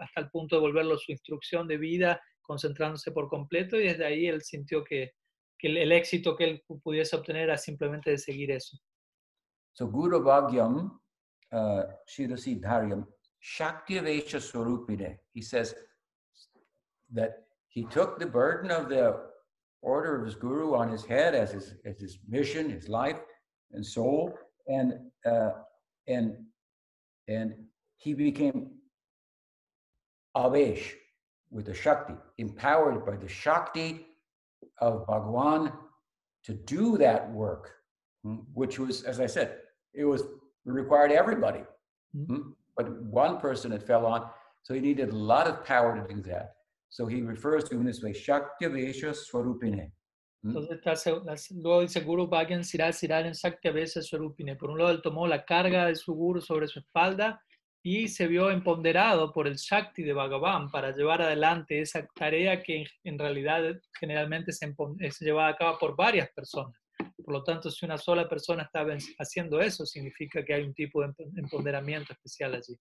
hasta el punto de volverlo su instrucción de vida, concentrándose por completo, y desde ahí él sintió que, que el, el éxito que él pu- pudiese obtener era simplemente de seguir eso. So Guru Bhagyam, uh, Shirasi Dharyam, Shaktivesha Swarupine, he says that he took the burden of the order of his guru on his head as his, as his mission, his life and soul, and uh, and and he became Avesh with the Shakti, empowered by the Shakti of Bhagwan to do that work, mm, which was, as I said, it was required everybody. Mm. mm, But one person it fell on, so he needed a lot of power to do that. So he refers to him this way, Shakti Vesha Swarupine. Entonces, las- luego dice Guru Bhagyan Siral Siral en Sakti Avesa Swarupine. Por un lado, él tomó la carga de su Guru sobre su espalda y se vio empoderado por el Shakti de Bhagavan para llevar adelante esa tarea que en- realidad generalmente se, llevaba a cabo por varias personas. Por lo tanto, si una sola persona está haciendo eso, significa que hay un tipo de emp- empoderamiento especial allí.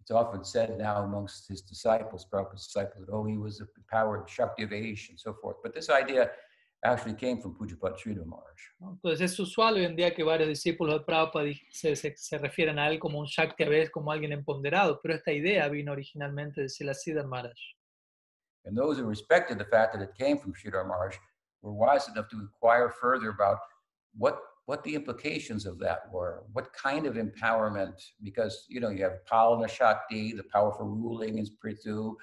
It's often said now amongst his disciples, Prabhupada's disciples, that, oh, he was a empowered Shakti Vesh and so forth. But this idea actually came from Pujapad Sridhar Maharaj. Entonces es usual hoy en día que varios discípulos de Prabhupada se, se, se refieren a él como un Shakti veces como alguien empoderado, pero esta idea vino originalmente de Sridhar Maharaj. And those who respected the fact that it came from Sridhar Maharaj were wise enough to inquire further about what what the implications of that were, what kind of empowerment, because you know you have Palana Shakti, the power for ruling is Prithu,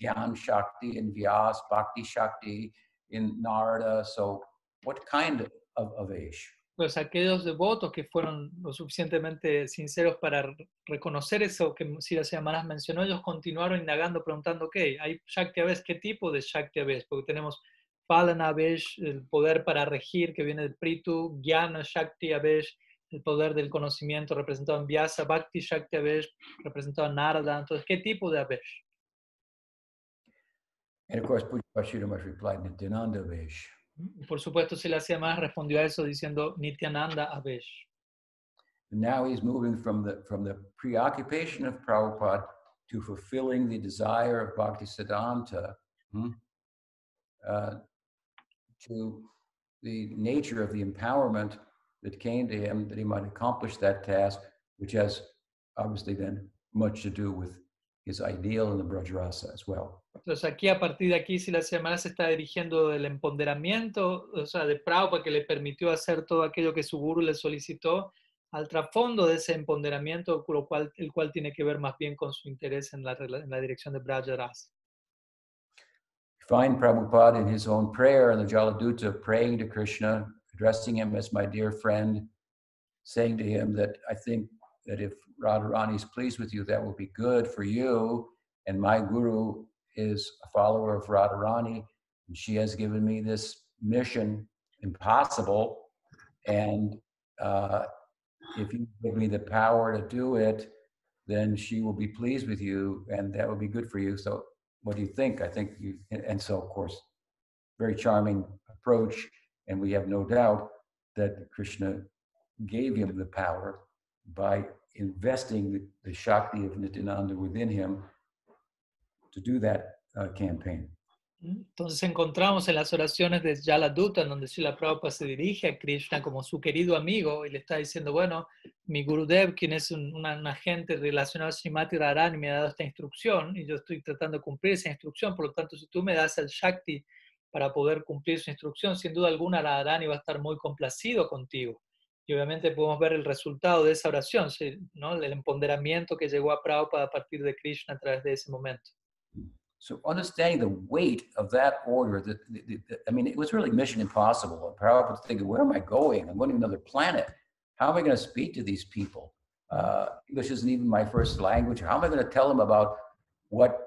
Gyan Shakti and Vyas, Bhakti Shakti in Narada. So what kind of, of, Aish? Pues aquellos devotos que fueron lo suficientemente sinceros para re- reconocer eso que Siddhar Maharaj mencionó, ellos continuaron indagando, preguntando, ok, hay Shakti Avesh, ¿qué tipo de Shakti Avesh? Porque tenemos Palana Avesh, el poder para regir que viene del Pritu, Jnana Shakti Avesh, el poder del conocimiento representado en Vyasa, Bhakti Shakti Avesh, representado en Narada. Entonces, ¿qué tipo de Avesh? And of course, Maharaj replied, Nityananda Avesh. Y Por supuesto, Sridhar Maharaj respondió a eso diciendo Nityananda Avesh. Now he's moving from the from the preoccupation of Prabhupada to fulfilling the desire of Bhaktisiddhanta hmm, uh, to the nature of the empowerment that came to him that he might accomplish that task, which has obviously then much to do with his ideal in the Brajarasa as well. Entonces aquí, a partir de aquí, si la semana se está dirigiendo del empoderamiento, o sea, de Prabhupada que le permitió hacer todo aquello que su guru le solicitó, al trasfondo de ese empoderamiento, lo cual, el cual tiene que ver más bien con su interés en la, en la dirección de Brajarasa. You find Prabhupada in his own prayer in the Jaladuta praying to Krishna, addressing him as my dear friend, saying to him that I think that if Radharani is pleased with you, that will be good for you. And my guru is a follower of Radharani, and she has given me this mission impossible. And uh, if you give me the power to do it, then she will be pleased with you, and that will be good for you. So what do you think? I think you, and- and so of course, very charming approach. And we have no doubt that Krishna gave him the power by investing the, the Shakti of Nityananda within him to do that uh, campaign. Entonces encontramos en las oraciones de Jala Dutta, en donde Srila Prabhupada se dirige a Krishna como su querido amigo y le está diciendo, bueno, mi Gurudev, quien es un, una, un agente relacionado a Srimati Radharani, me ha dado esta instrucción y yo estoy tratando de cumplir esa instrucción, por lo tanto, si tú me das el Shakti para poder cumplir su instrucción, sin duda alguna Radharani va a estar muy complacido contigo. Y obviamente podemos ver el resultado de esa oración, ¿no? el empoderamiento que llegó a Prabhupada a partir de Krishna a través de ese momento. So understanding the weight of that order, that, I mean, it was really mission impossible. Prabhupada thinking, where am I going? I'm going to another planet. How am I going to speak to these people? Uh, English isn't even my first language. How am I going to tell them about what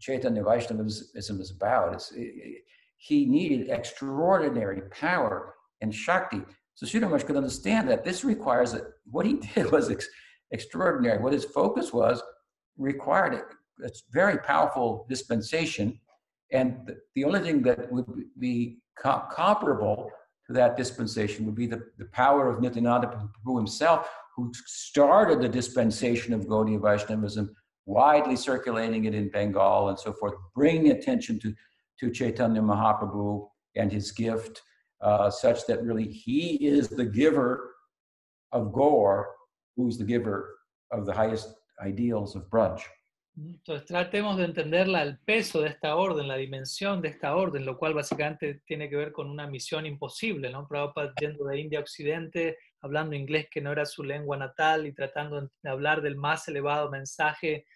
Chaitanya Vaishnavism is about? It's, it, he needed extraordinary power and Shakti. So Sridhar could understand that this requires that what he <laughs> did was ex- extraordinary. What his focus was required it's very powerful dispensation. And the, the only thing that would be co- comparable to that dispensation would be the, the power of Nityananda Prabhu himself, who started the dispensation of Gaudiya Vaishnavism, widely circulating it in Bengal and so forth, bringing attention to, to Chaitanya Mahaprabhu and his gift, uh, such that really he is the giver of Gaur, who's the giver of the highest ideals of Braj. Entonces tratemos de entender el peso de esta orden, la dimensión de esta orden, lo cual básicamente tiene que ver con una misión imposible, ¿no? Prabhupada yendo de India a Occidente, hablando inglés que no era su lengua natal y tratando de hablar del más elevado mensaje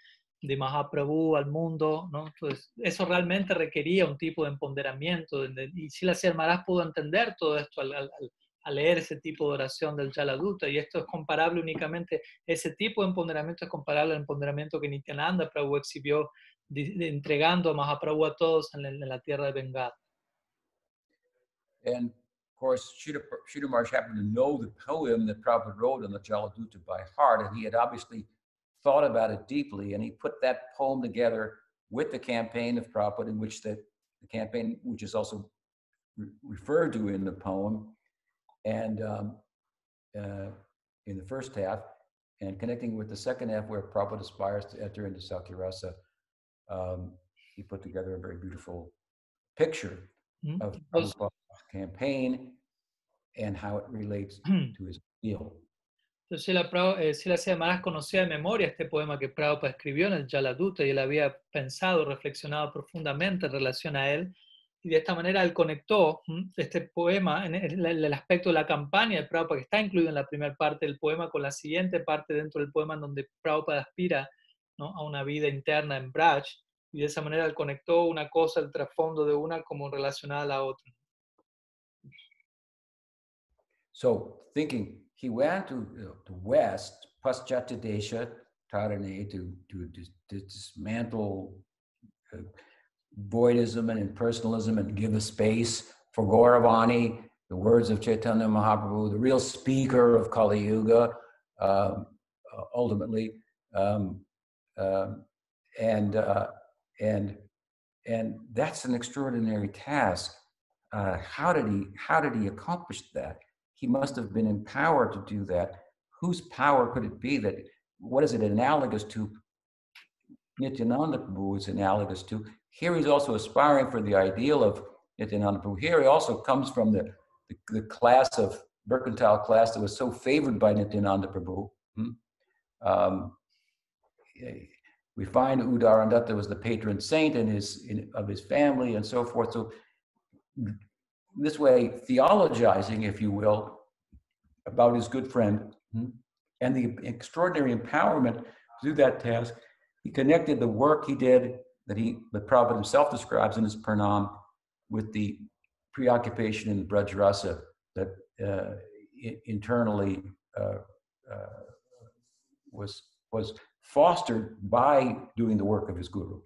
de Mahaprabhu al mundo, ¿no? Entonces eso realmente requería un tipo de empoderamiento y si la Maharaj pudo entender todo esto al, al, a leer ese tipo de oración del Jaladuta. Y esto es comparable únicamente, ese tipo de empoderamiento es comparable al empoderamiento que Nityananda Prabhu exhibió entregando a Mahaprabhu a todos en la, en la tierra de Bengala. And of course, Sridhar happened to know the poem that Prabhupada wrote on the Jaladuta by heart, and he had obviously thought about it deeply, and he put that poem together with the campaign of Prabhupada, in which the, the campaign, which is also re referred to in the poem, and um, uh, in the first half, and connecting with the second half where Prabhupada aspires to enter into Sakhyarasa, um, he put together a very beautiful picture mm-hmm. of Prabhupada's campaign and how it relates to his ideal. Entonces, la, eh, Sila más conocía de memoria este poema que Prabhupada escribió en el Jaladuta y él había pensado, reflexionado profundamente en relación a él y de esta manera él conectó este poema en el, aspecto de la campaña de Prabhupada, que está incluido en la primera parte del poema, con la siguiente parte dentro del poema en donde Prabhupada aspira ¿no? a una vida interna en Braj, y de esa manera él conectó una cosa, el trasfondo de una, como relacionada a la otra. So, thinking, he went to, uh, to west, Paschatadesha, Tarine, to, to, to dismantle uh, voidism and impersonalism and give a space for Gauravani, the words of Chaitanya Mahaprabhu, the real speaker of Kali Yuga, um, uh, ultimately. Um, uh, and, uh, and, and that's an extraordinary task. Uh, how, did he, how did he accomplish that? He must have been empowered to do that. Whose power could it be that, what is it analogous to? Nityananda Prabhu is analogous to. Here he's also aspiring for the ideal of Nityananda Prabhu. Here he also comes from the, the, the, class of mercantile class that was so favored by Nityananda Prabhu. Hmm? Um, we find Uddharan Datta was the patron saint in his, in, of his family and so forth. So this way, theologizing, if you will, about his good friend hmm? and the extraordinary empowerment to do that task, he connected the work he did that he, the Prabhupada himself describes in his Pranam with the preoccupation in Braj Rasa that uh, internally uh, uh, was, was fostered by doing the work of his guru.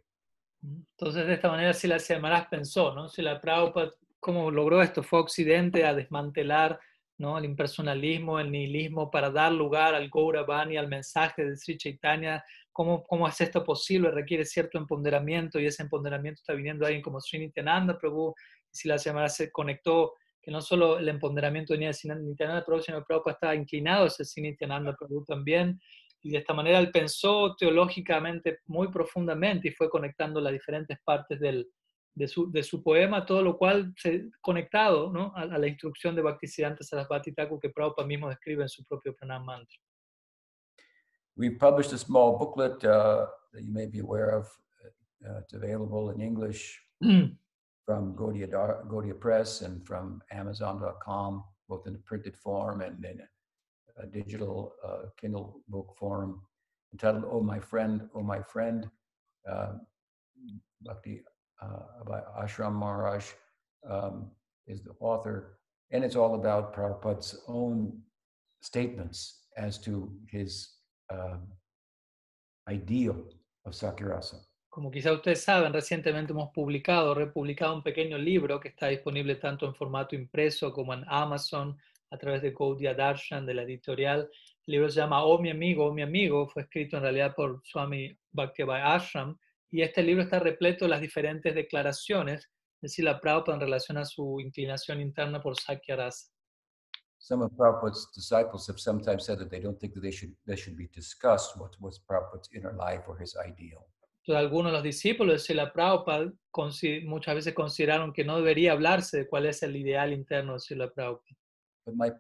Entonces, de esta manera, Sila Maharaj pensó, ¿no? Si la Prabhupada, ¿cómo logró esto? Fue Occidente a desmantelar ¿no? el impersonalismo, el nihilismo, para dar lugar al Gauravani, al mensaje de Sri Chaitanya ¿Cómo, ¿Cómo es esto posible? Requiere cierto empoderamiento y ese empoderamiento está viniendo de alguien como Sri Nityananda Prabhu. Y si la semana se conectó, que no solo el empoderamiento venía de Nityananda Prabhu, sino que Prabhupada estaba inclinado hacia Sri Nityananda Prabhu también. Y de esta manera él pensó teológicamente muy profundamente y fue conectando las diferentes partes del, de, su, de su poema, todo lo cual se, conectado ¿no? a, a, la instrucción de Bhaktisiddhanta Sarasvati Thakur que Prabhupada mismo describe en su propio Pranam Mantra. We published a small booklet uh, that you may be aware of. Uh, it's available in English <clears throat> from Gaudiya, Dar- Gaudiya Press and from Amazon.com, both in the printed form and in a digital uh, Kindle book form, entitled "Oh My Friend, Oh My Friend," uh, Bhakti uh, by Ashram Maharaj um, is the author, and it's all about Prabhupada's own statements as to his um, ideal of Sakirasa. Como quizá ustedes saben, recientemente hemos publicado, republicado un pequeño libro que está disponible tanto en formato impreso como en Amazon a través de Gaudiya Darshan, de la editorial. El libro se llama Oh mi amigo, oh mi amigo, fue escrito en realidad por Swami Bhaktibai Ashram, y este libro está repleto de las diferentes declaraciones de Sila Prabhupada en relación a su inclinación interna por Sakya Rasa. Some of Prabhupada's disciples have sometimes said that they don't think that they should, they should be discussed what was Prabhupada's inner life or his ideal. Entonces, algunos de los discípulos de Sila Prabhupada muchas veces consideraron que no debería hablarse de cuál es el ideal interno de Sila Prabhupada. But my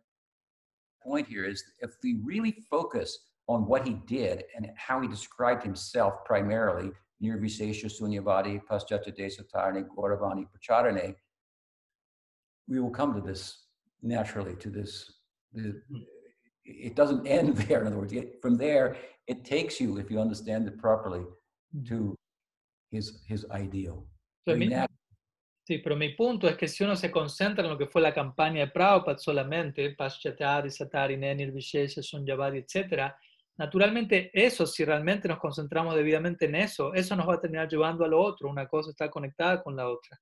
point here is if we really focus on what he did and how he described himself primarily, Nirvisesha Sunyavadi, Desatarne, Gauravani Pracharane, we will come to this naturally, to this. It doesn't <laughs> end there. In other words, it, from there, it takes you, if you understand it properly, mm-hmm. to his, his ideal. So mi, sí, pero mi punto es que si uno se concentra en lo que fue la campaña de Prabhupada solamente, Paschatari, Satari, Nenir, Vishesha, Sunyavadi, etc., naturalmente eso, si realmente nos concentramos debidamente en eso, eso nos va a terminar llevando a lo otro. Una cosa está conectada con la otra.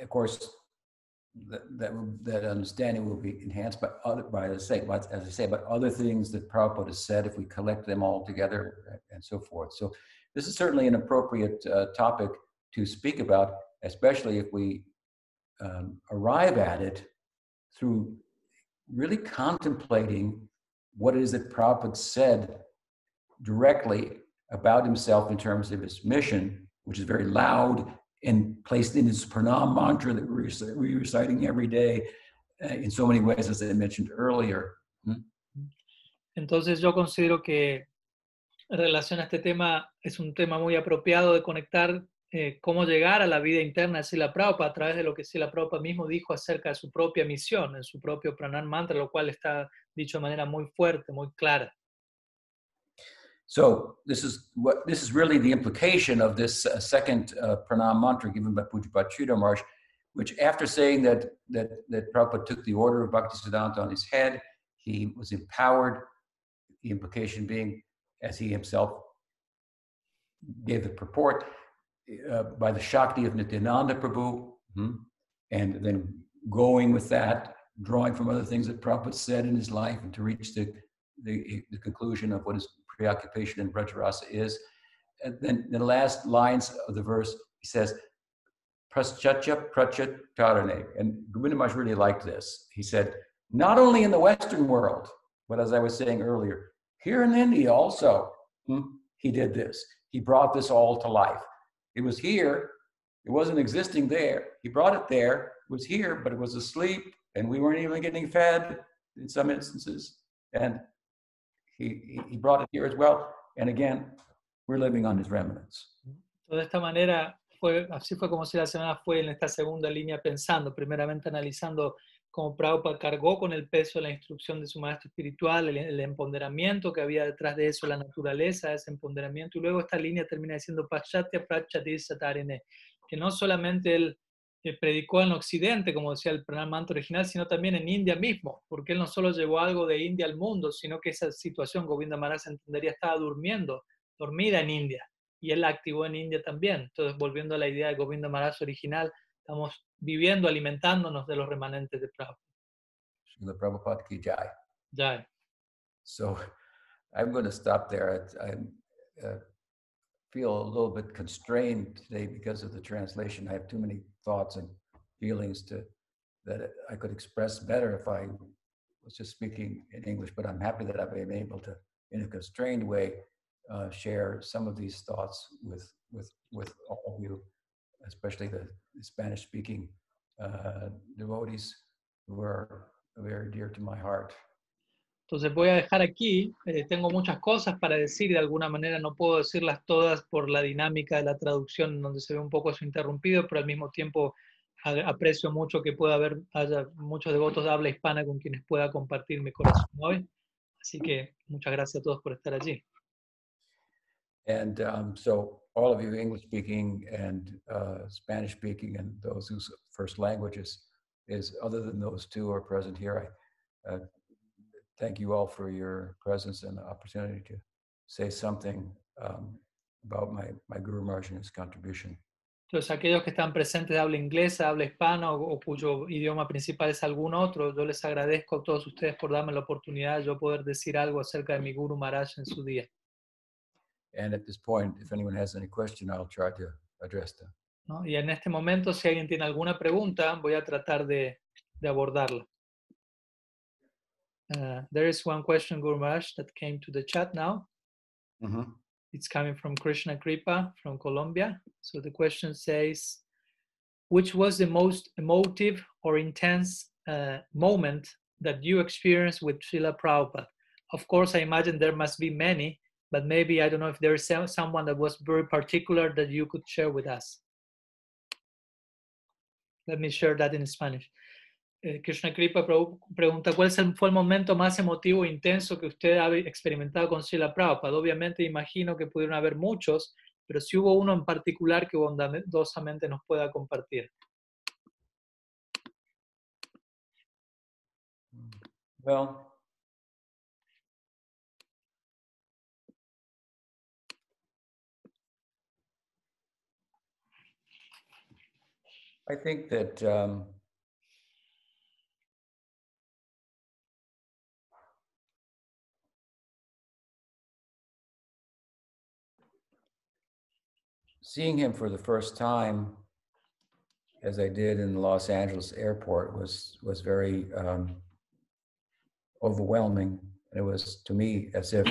Of course, that, that, that understanding will be enhanced by other, by the sake, as I say, but other things that Prabhupada said, if we collect them all together and so forth. So this is certainly an appropriate uh, topic to speak about, especially if we um, arrive at it through really contemplating what it is that Prabhupada said directly about himself in terms of his mission, which is very loud and placed in his pranam mantra that we're reciting every day uh, in so many ways, as I mentioned earlier. Hmm? Entonces yo considero que en relación a este tema es un tema muy apropiado de conectar eh, cómo llegar a la vida interna de Srila Prabhupada a través de lo que Srila Prabhupada mismo dijo acerca de su propia misión, en su propio pranam mantra, lo cual está dicho de manera muy fuerte, muy clara. So this is what this is really the implication of this uh, second uh, pranam mantra given by Pujapad Sridhar Maharaj, which after saying that that that Prabhupada took the order of Bhaktisiddhanta on his head, he was empowered. The implication being, as he himself gave the purport, uh, by the Shakti of Nityananda Prabhu, hmm, and then going with that, drawing from other things that Prabhupada said in his life, and to reach the the, the conclusion of what his preoccupation in Brajarasa is. And then the last lines of the verse, he says, Praschatya Prachat Tarane. And Govinda really liked this. He said, not only in the Western world, but as I was saying earlier, here in India also, hmm, he did this. He brought this all to life. It was here, it wasn't existing there. He brought it there, it was here, but it was asleep, and we weren't even getting fed in some instances. And he, he brought it here as well. And again, we're living on his remnants. De esta manera, fue, así fue como si la semana fue en esta segunda línea pensando, primeramente analizando cómo Prabhupada cargó con el peso de la instrucción de su maestro espiritual, el, el empoderamiento que había detrás de eso, la naturaleza de ese empoderamiento, y luego esta línea termina diciendo Pachatya Prachati Satarene, que no solamente él eh, predicó en Occidente, como decía el primer manto original, sino también en India mismo, porque él no solo llevó algo de India al mundo, sino que esa situación, Govinda Maharaj entendería, estaba durmiendo, dormida en India, y él la activó en India también. Entonces, volviendo a la idea de Govinda Maharaj original, estamos viviendo, alimentándonos de los remanentes de Prabhupada. The Prabhupada ki jai. Jai. So I'm going to stop there. I, I uh, feel a little bit constrained today because of the translation. I have too many thoughts and feelings to that I could express better if I was just speaking in English, but I'm happy that I've been able to, in a constrained way, uh, share some of these thoughts with with with all of you, especially the Spanish-speaking uh, devotees who are very dear to my heart. Entonces voy a dejar aquí, eh, tengo muchas cosas para decir, de alguna manera no puedo decirlas todas por la dinámica de la traducción, donde se ve un poco eso interrumpido, pero al mismo tiempo aprecio mucho que pueda haber haya muchos devotos de habla hispana con quienes pueda compartir mi corazón hoy. Así que muchas gracias a todos por estar allí. And um, so, all of you English speaking and uh, Spanish speaking, and those whose first languages is other than those two are present here, I uh, thank you all for your presence and the opportunity to say something um, about my, my Guru Maharaj and his contribution. Entonces, aquellos que están presentes de habla inglesa, habla hispana o, o cuyo idioma principal es algún otro, yo les agradezco a todos ustedes por darme la oportunidad de yo poder decir algo acerca de mi Guru Maharaj en su día. And at this point, if anyone has any question, I'll try to address them. ¿no? Y en este momento, si alguien tiene alguna pregunta, voy a tratar de, de abordarla. Uh, there is one question, Guru Maharaj, that came to the chat now. It's coming from Krishna Kripa from Colombia. So the question says, which was the most emotive or intense uh, moment that you experienced with Srila Prabhupada? Of course, I imagine there must be many, but maybe I don't know if there is some- someone that was very particular that you could share with us. Let me share that in Spanish. Eh, Krishna Kripa pregu- pregunta, ¿cuál fue el momento más emotivo e intenso que usted ha experimentado con Srila Prabhupada? Obviamente imagino que pudieron haber muchos, pero si hubo uno en particular que bondadosamente nos pueda compartir. Well, I think that um, seeing him for the first time, as I did in the Los Angeles airport, was was very um, overwhelming. It was to me as if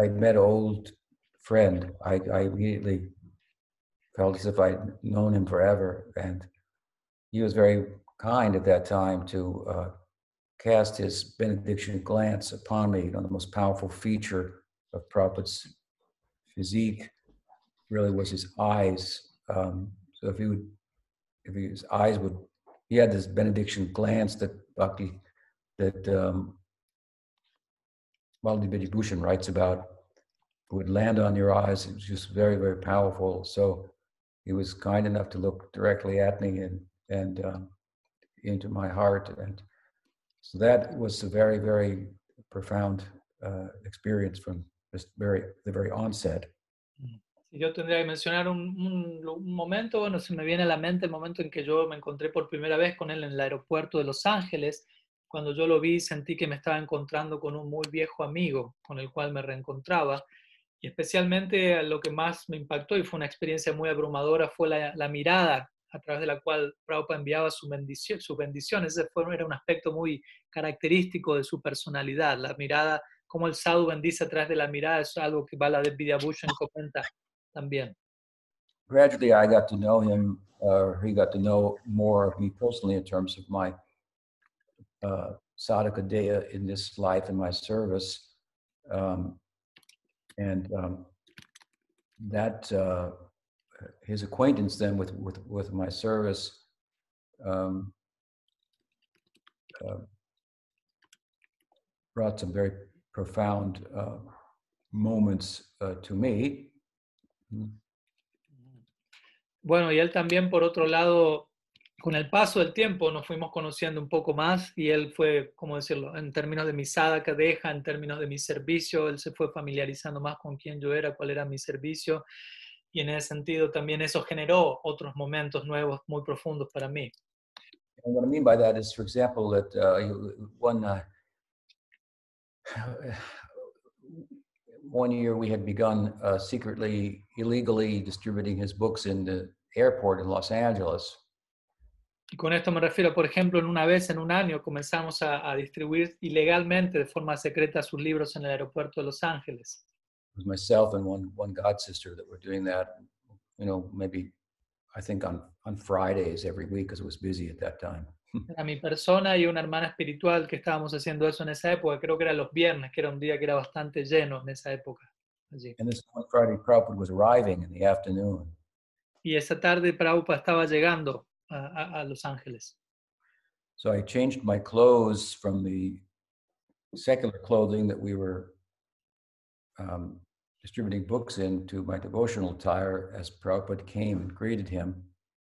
I'd met an old friend. I, I immediately felt as if I'd known him forever, and he was very kind at that time to uh, cast his benediction glance upon me. You know, the most powerful feature of Prabhupada's physique really was his eyes. Um, so if he would, if his eyes would, he had this benediction glance that Bhakti, that um, Maldi Bhushan writes about, would land on your eyes. It was just very, very powerful. So he was kind enough to look directly at me and and um, into my heart, and so that was a very, very profound uh, experience from very the very onset. Si yo tendría que mencionar un, un un momento, bueno, se me viene a la mente el momento en que yo me encontré por primera vez con él en el aeropuerto de Los Ángeles. Cuando yo lo vi, sentí que me estaba encontrando con un muy viejo amigo con el cual me reencontraba. Y especialmente lo que más me impactó y fue una experiencia muy abrumadora fue la, la mirada a través de la cual Prabhupada enviaba su bendición, sus bendiciones. Ese fue, era un aspecto muy característico de su personalidad. La mirada, como el sadhu bendice a través de la mirada, es algo que Bala de Vidyabhushan comenta también. Gradually, I got to know him, or he got to know more of me personally in terms of my uh, sadhaka daya in this life and my service, um, and um, that uh, his acquaintance then with with with my service um, uh, brought some very profound uh, moments uh, to me. Bueno, y él también, por otro lado, con el paso del tiempo nos fuimos conociendo un poco más y él fue, ¿cómo decirlo?, en términos de mi sadhaka deja, en términos de mi servicio, él se fue familiarizando más con quién yo era, cuál era mi servicio y en ese sentido también eso generó otros momentos nuevos muy profundos para mí. And what I mean by that is, for example, that uh, one uh, one year we had begun uh, secretly, illegally distributing his books in the airport in Los Angeles, Y con esto me refiero, por ejemplo, en una vez en un año comenzamos a, a distribuir ilegalmente, de forma secreta, sus libros en el aeropuerto de Los Ángeles. It was myself and one one god sister that were doing that. You know, maybe I think on on Fridays every week because it was busy at that time. <laughs> Era mi persona y una hermana espiritual que estábamos haciendo eso en esa época, creo que era los viernes, que era un día que era bastante lleno en esa época. Allí. And this one Friday, Prabhupada was arriving in the afternoon, Y esa tarde Prabhupada estaba llegando a, a- Los Ángeles. so I changed my clothes from the secular clothing that we were um, distributing books in to my devotional attire as Prabhupada came and greeted him.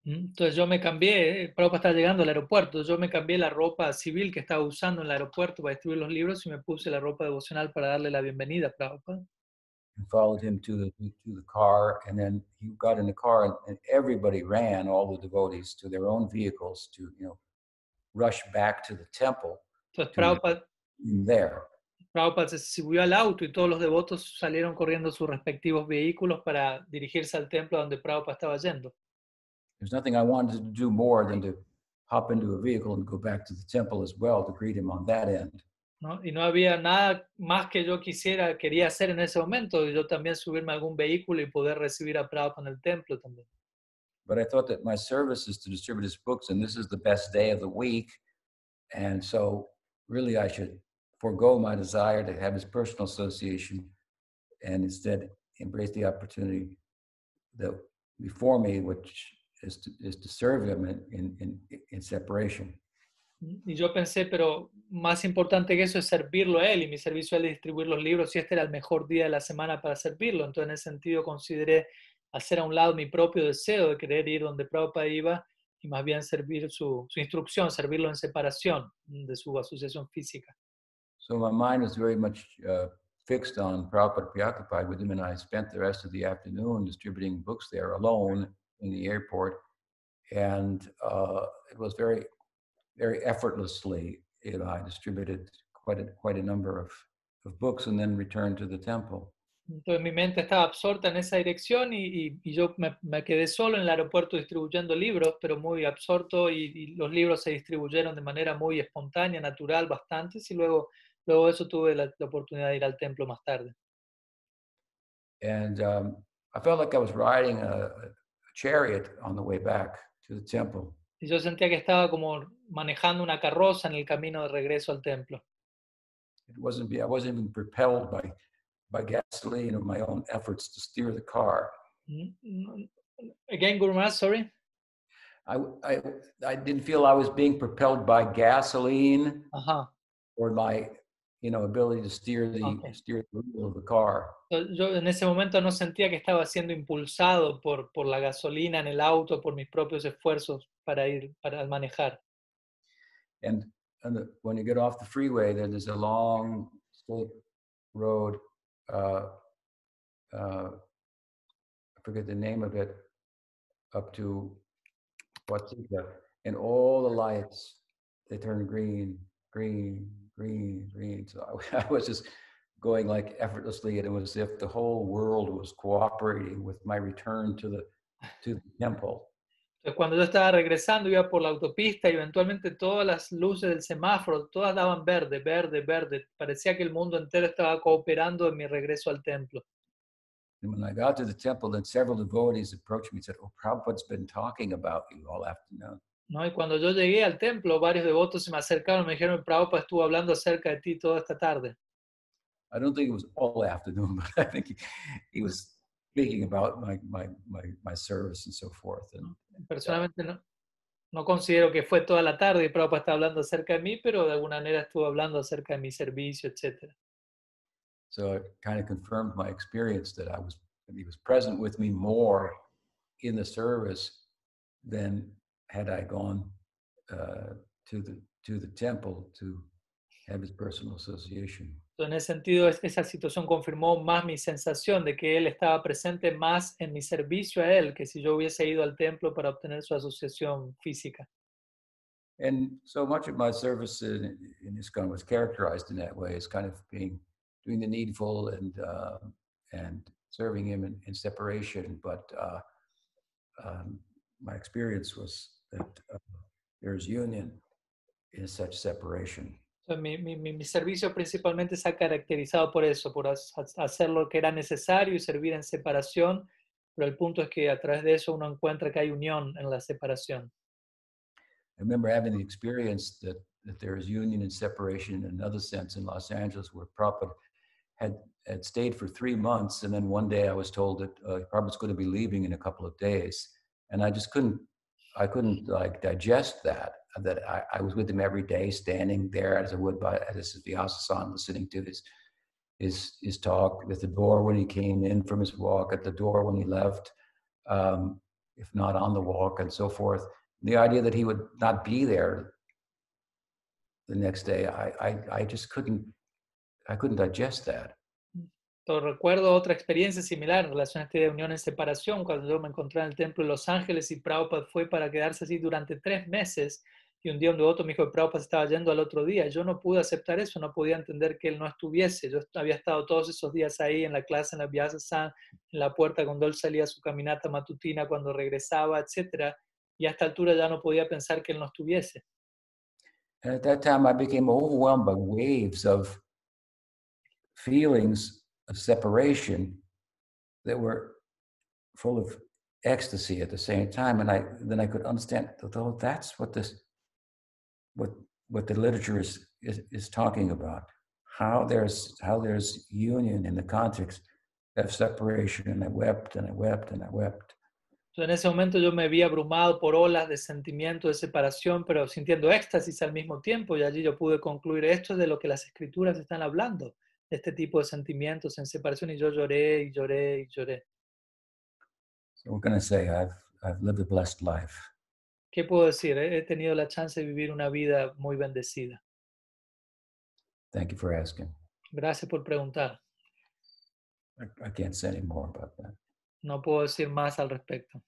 ¿Mm? Entonces yo me cambié, Prabhupada estaba llegando al aeropuerto, yo me cambié la ropa civil que estaba usando en el aeropuerto para distribuir los libros y me puse la ropa devocional para darle la bienvenida a Prabhupada. And followed him to the to the car and then he got in the car and, and everybody ran all the devotees to their own vehicles to you know rush back to the temple Entonces Sí. Prabhupada, there Prabhupada se subió al auto y todos los devotos salieron corriendo sus respectivos vehículos para dirigirse al templo donde Prabhupada estaba yendo. there's nothing i wanted to do more than to hop into a vehicle and go back to the temple as well to greet him on that end ¿no? Y no había nada más que yo quisiera, quería hacer en ese momento, yo también subirme a algún vehículo y poder recibir a Prabhupada en el templo también. but i thought that my service is to distribute his books and this is the best day of the week and so really i should forego my desire to have his personal association and instead embrace the opportunity that before me which is to, is to serve him in, in, in, in separation Y yo pensé, pero más importante que eso es servirlo a él, y mi servicio es distribuir los libros, y este era el mejor día de la semana para servirlo. Entonces, en ese sentido, consideré hacer a un lado mi propio deseo de querer ir donde Prabhupada iba y más bien servir su, su instrucción, servirlo en separación de su asociación física. so my mind was very much uh, fixed on Prabhupada preoccupied with him and I spent the rest of the afternoon distributing books there alone in the airport and uh, it was very very effortlessly you know, I distributed quite a, quite a number of, of books and then returned to the temple. Entonces mi mente estaba absorta en esa dirección y, y- y yo me, me quedé solo en el aeropuerto distribuyendo libros, pero muy absorto y, y los libros se distribuyeron de manera muy espontánea, natural, bastantes y luego, luego eso tuve la, la oportunidad de ir al templo más tarde. And um, I felt like I was riding a, a chariot on the way back to the temple. Y yo sentía que estaba como manejando una carroza en el camino de regreso al templo. It wasn't I wasn't even propelled by by gasoline or my own efforts to steer the car. Again, Guru Maharaj, sorry. I, I, I didn't feel I was being propelled by gasoline Ajá. or my, you know, ability to steer the Okay. steer the wheel of the car. Yo en ese momento no sentía que estaba siendo impulsado por, por la gasolina en el auto, por mis propios esfuerzos para ir, para manejar. And, and the, when you get off the freeway, then there's a long straight road. Uh, uh, I forget the name of it, up to Watseka, and all the lights they turn green, green, green, green. So I, <laughs> I was just going like effortlessly, and it was as if the whole world was cooperating with my return to the to the temple. Entonces, cuando yo estaba regresando, iba por la autopista y eventualmente todas las luces del semáforo, todas daban verde, verde, verde. Parecía que el mundo entero estaba cooperando en mi regreso al templo. And when I got to the temple, then several devotees approached me and said, Oh, Prabhupada's been talking about you all afternoon. ¿no? Y cuando yo llegué al templo, varios devotos se me acercaron y me dijeron, Prabhupada estuvo hablando acerca de ti toda esta tarde. I don't think it was all afternoon, <laughs> but I think he, he was speaking about my, my, my, my service and so forth. And Personalmente no, no considero que fue toda la tarde y Prabhupada está hablando acerca de mí, pero de alguna manera estuvo hablando acerca de mi servicio, etc. so it kind of confirmed my experience that I was, that he was present with me more in the service than had I gone uh, to the to the temple to have his personal association. Entonces, en ese sentido, es- esa situación confirmó más mi sensación de que él estaba presente más en mi servicio a él que si yo hubiese ido al templo para obtener su asociación física. And so much of my service in, in ISKCON was characterized in that way as kind of being doing the needful and uh, and serving him in, in separation. But uh, um, my experience was that uh, there's union in such separation. O sea, mi, mi, mi, servicio principalmente se ha caracterizado por eso, por ha- ha- hacer lo que era necesario y servir en separación, pero el punto es que a través de eso uno encuentra que hay unión en la separación. I remember having the experience that, that there is union and separation in another sense in Los Angeles, where Prabhupada had, had stayed for three months. And then one day I was told that uh, Prabhupada's going to be leaving in a couple of days. And I just couldn't, I couldn't like digest that, that I, I was with him every day, standing there as I would by, as his Vyasa-san, listening to his, his, his talk at the door when he came in from his walk, at the door when he left, um, if not on the walk and so forth the idea that he would not be there the next day, I, I, I just couldn't, I couldn't digest that. Recuerdo otra experiencia similar en relación a esta unión en separación, cuando yo me encontré en el templo de Los Ángeles y Prabhupada fue para quedarse así durante tres meses. Y un día un devoto me dijo que estaba yendo al otro día. Yo no pude aceptar eso, no podía entender que él no estuviese. Yo había estado todos esos días ahí en la clase, en la Vyasa San, la puerta cuando él salía a su caminata matutina, cuando regresaba, etcétera. Y a esta altura ya no podía pensar que él no estuviese. And at that time, I became overwhelmed by waves of feelings of separation that were full of ecstasy at the same time. And I then I could understand, though that's what this, what what the literature is is, is talking about. How there's how there's union in the context of separation. And I wept and I wept and I wept. So en ese momento yo me vi abrumado por olas de sentimiento de separación, pero sintiendo éxtasis al mismo tiempo, y allí yo pude concluir esto es de lo que las escrituras están hablando, de este tipo de sentimientos en separación, y yo lloré y lloré y lloré. So we're going to say I've I've lived a blessed life. ¿Qué puedo decir? He tenido la chance de vivir una vida muy bendecida. Thank you for asking. Gracias por preguntar. I, I can't say any more about that. No puedo decir más al respecto.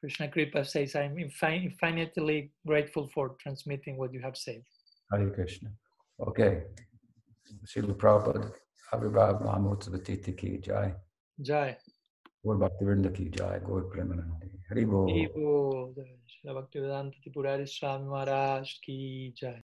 Krishna Kripa says, I'm infin- infinitely grateful for transmitting what you have said. Hare Krishna. Okay. Srila Prabhupada, Abhibhav Mahamotsvatiti ki jai. गौर भक्तिवृंद की जाए, गौर प्रेम हरि बोल। हरि बोल। भक्ति वेदांत त्रिपुरारी स्वामी महाराज की जय।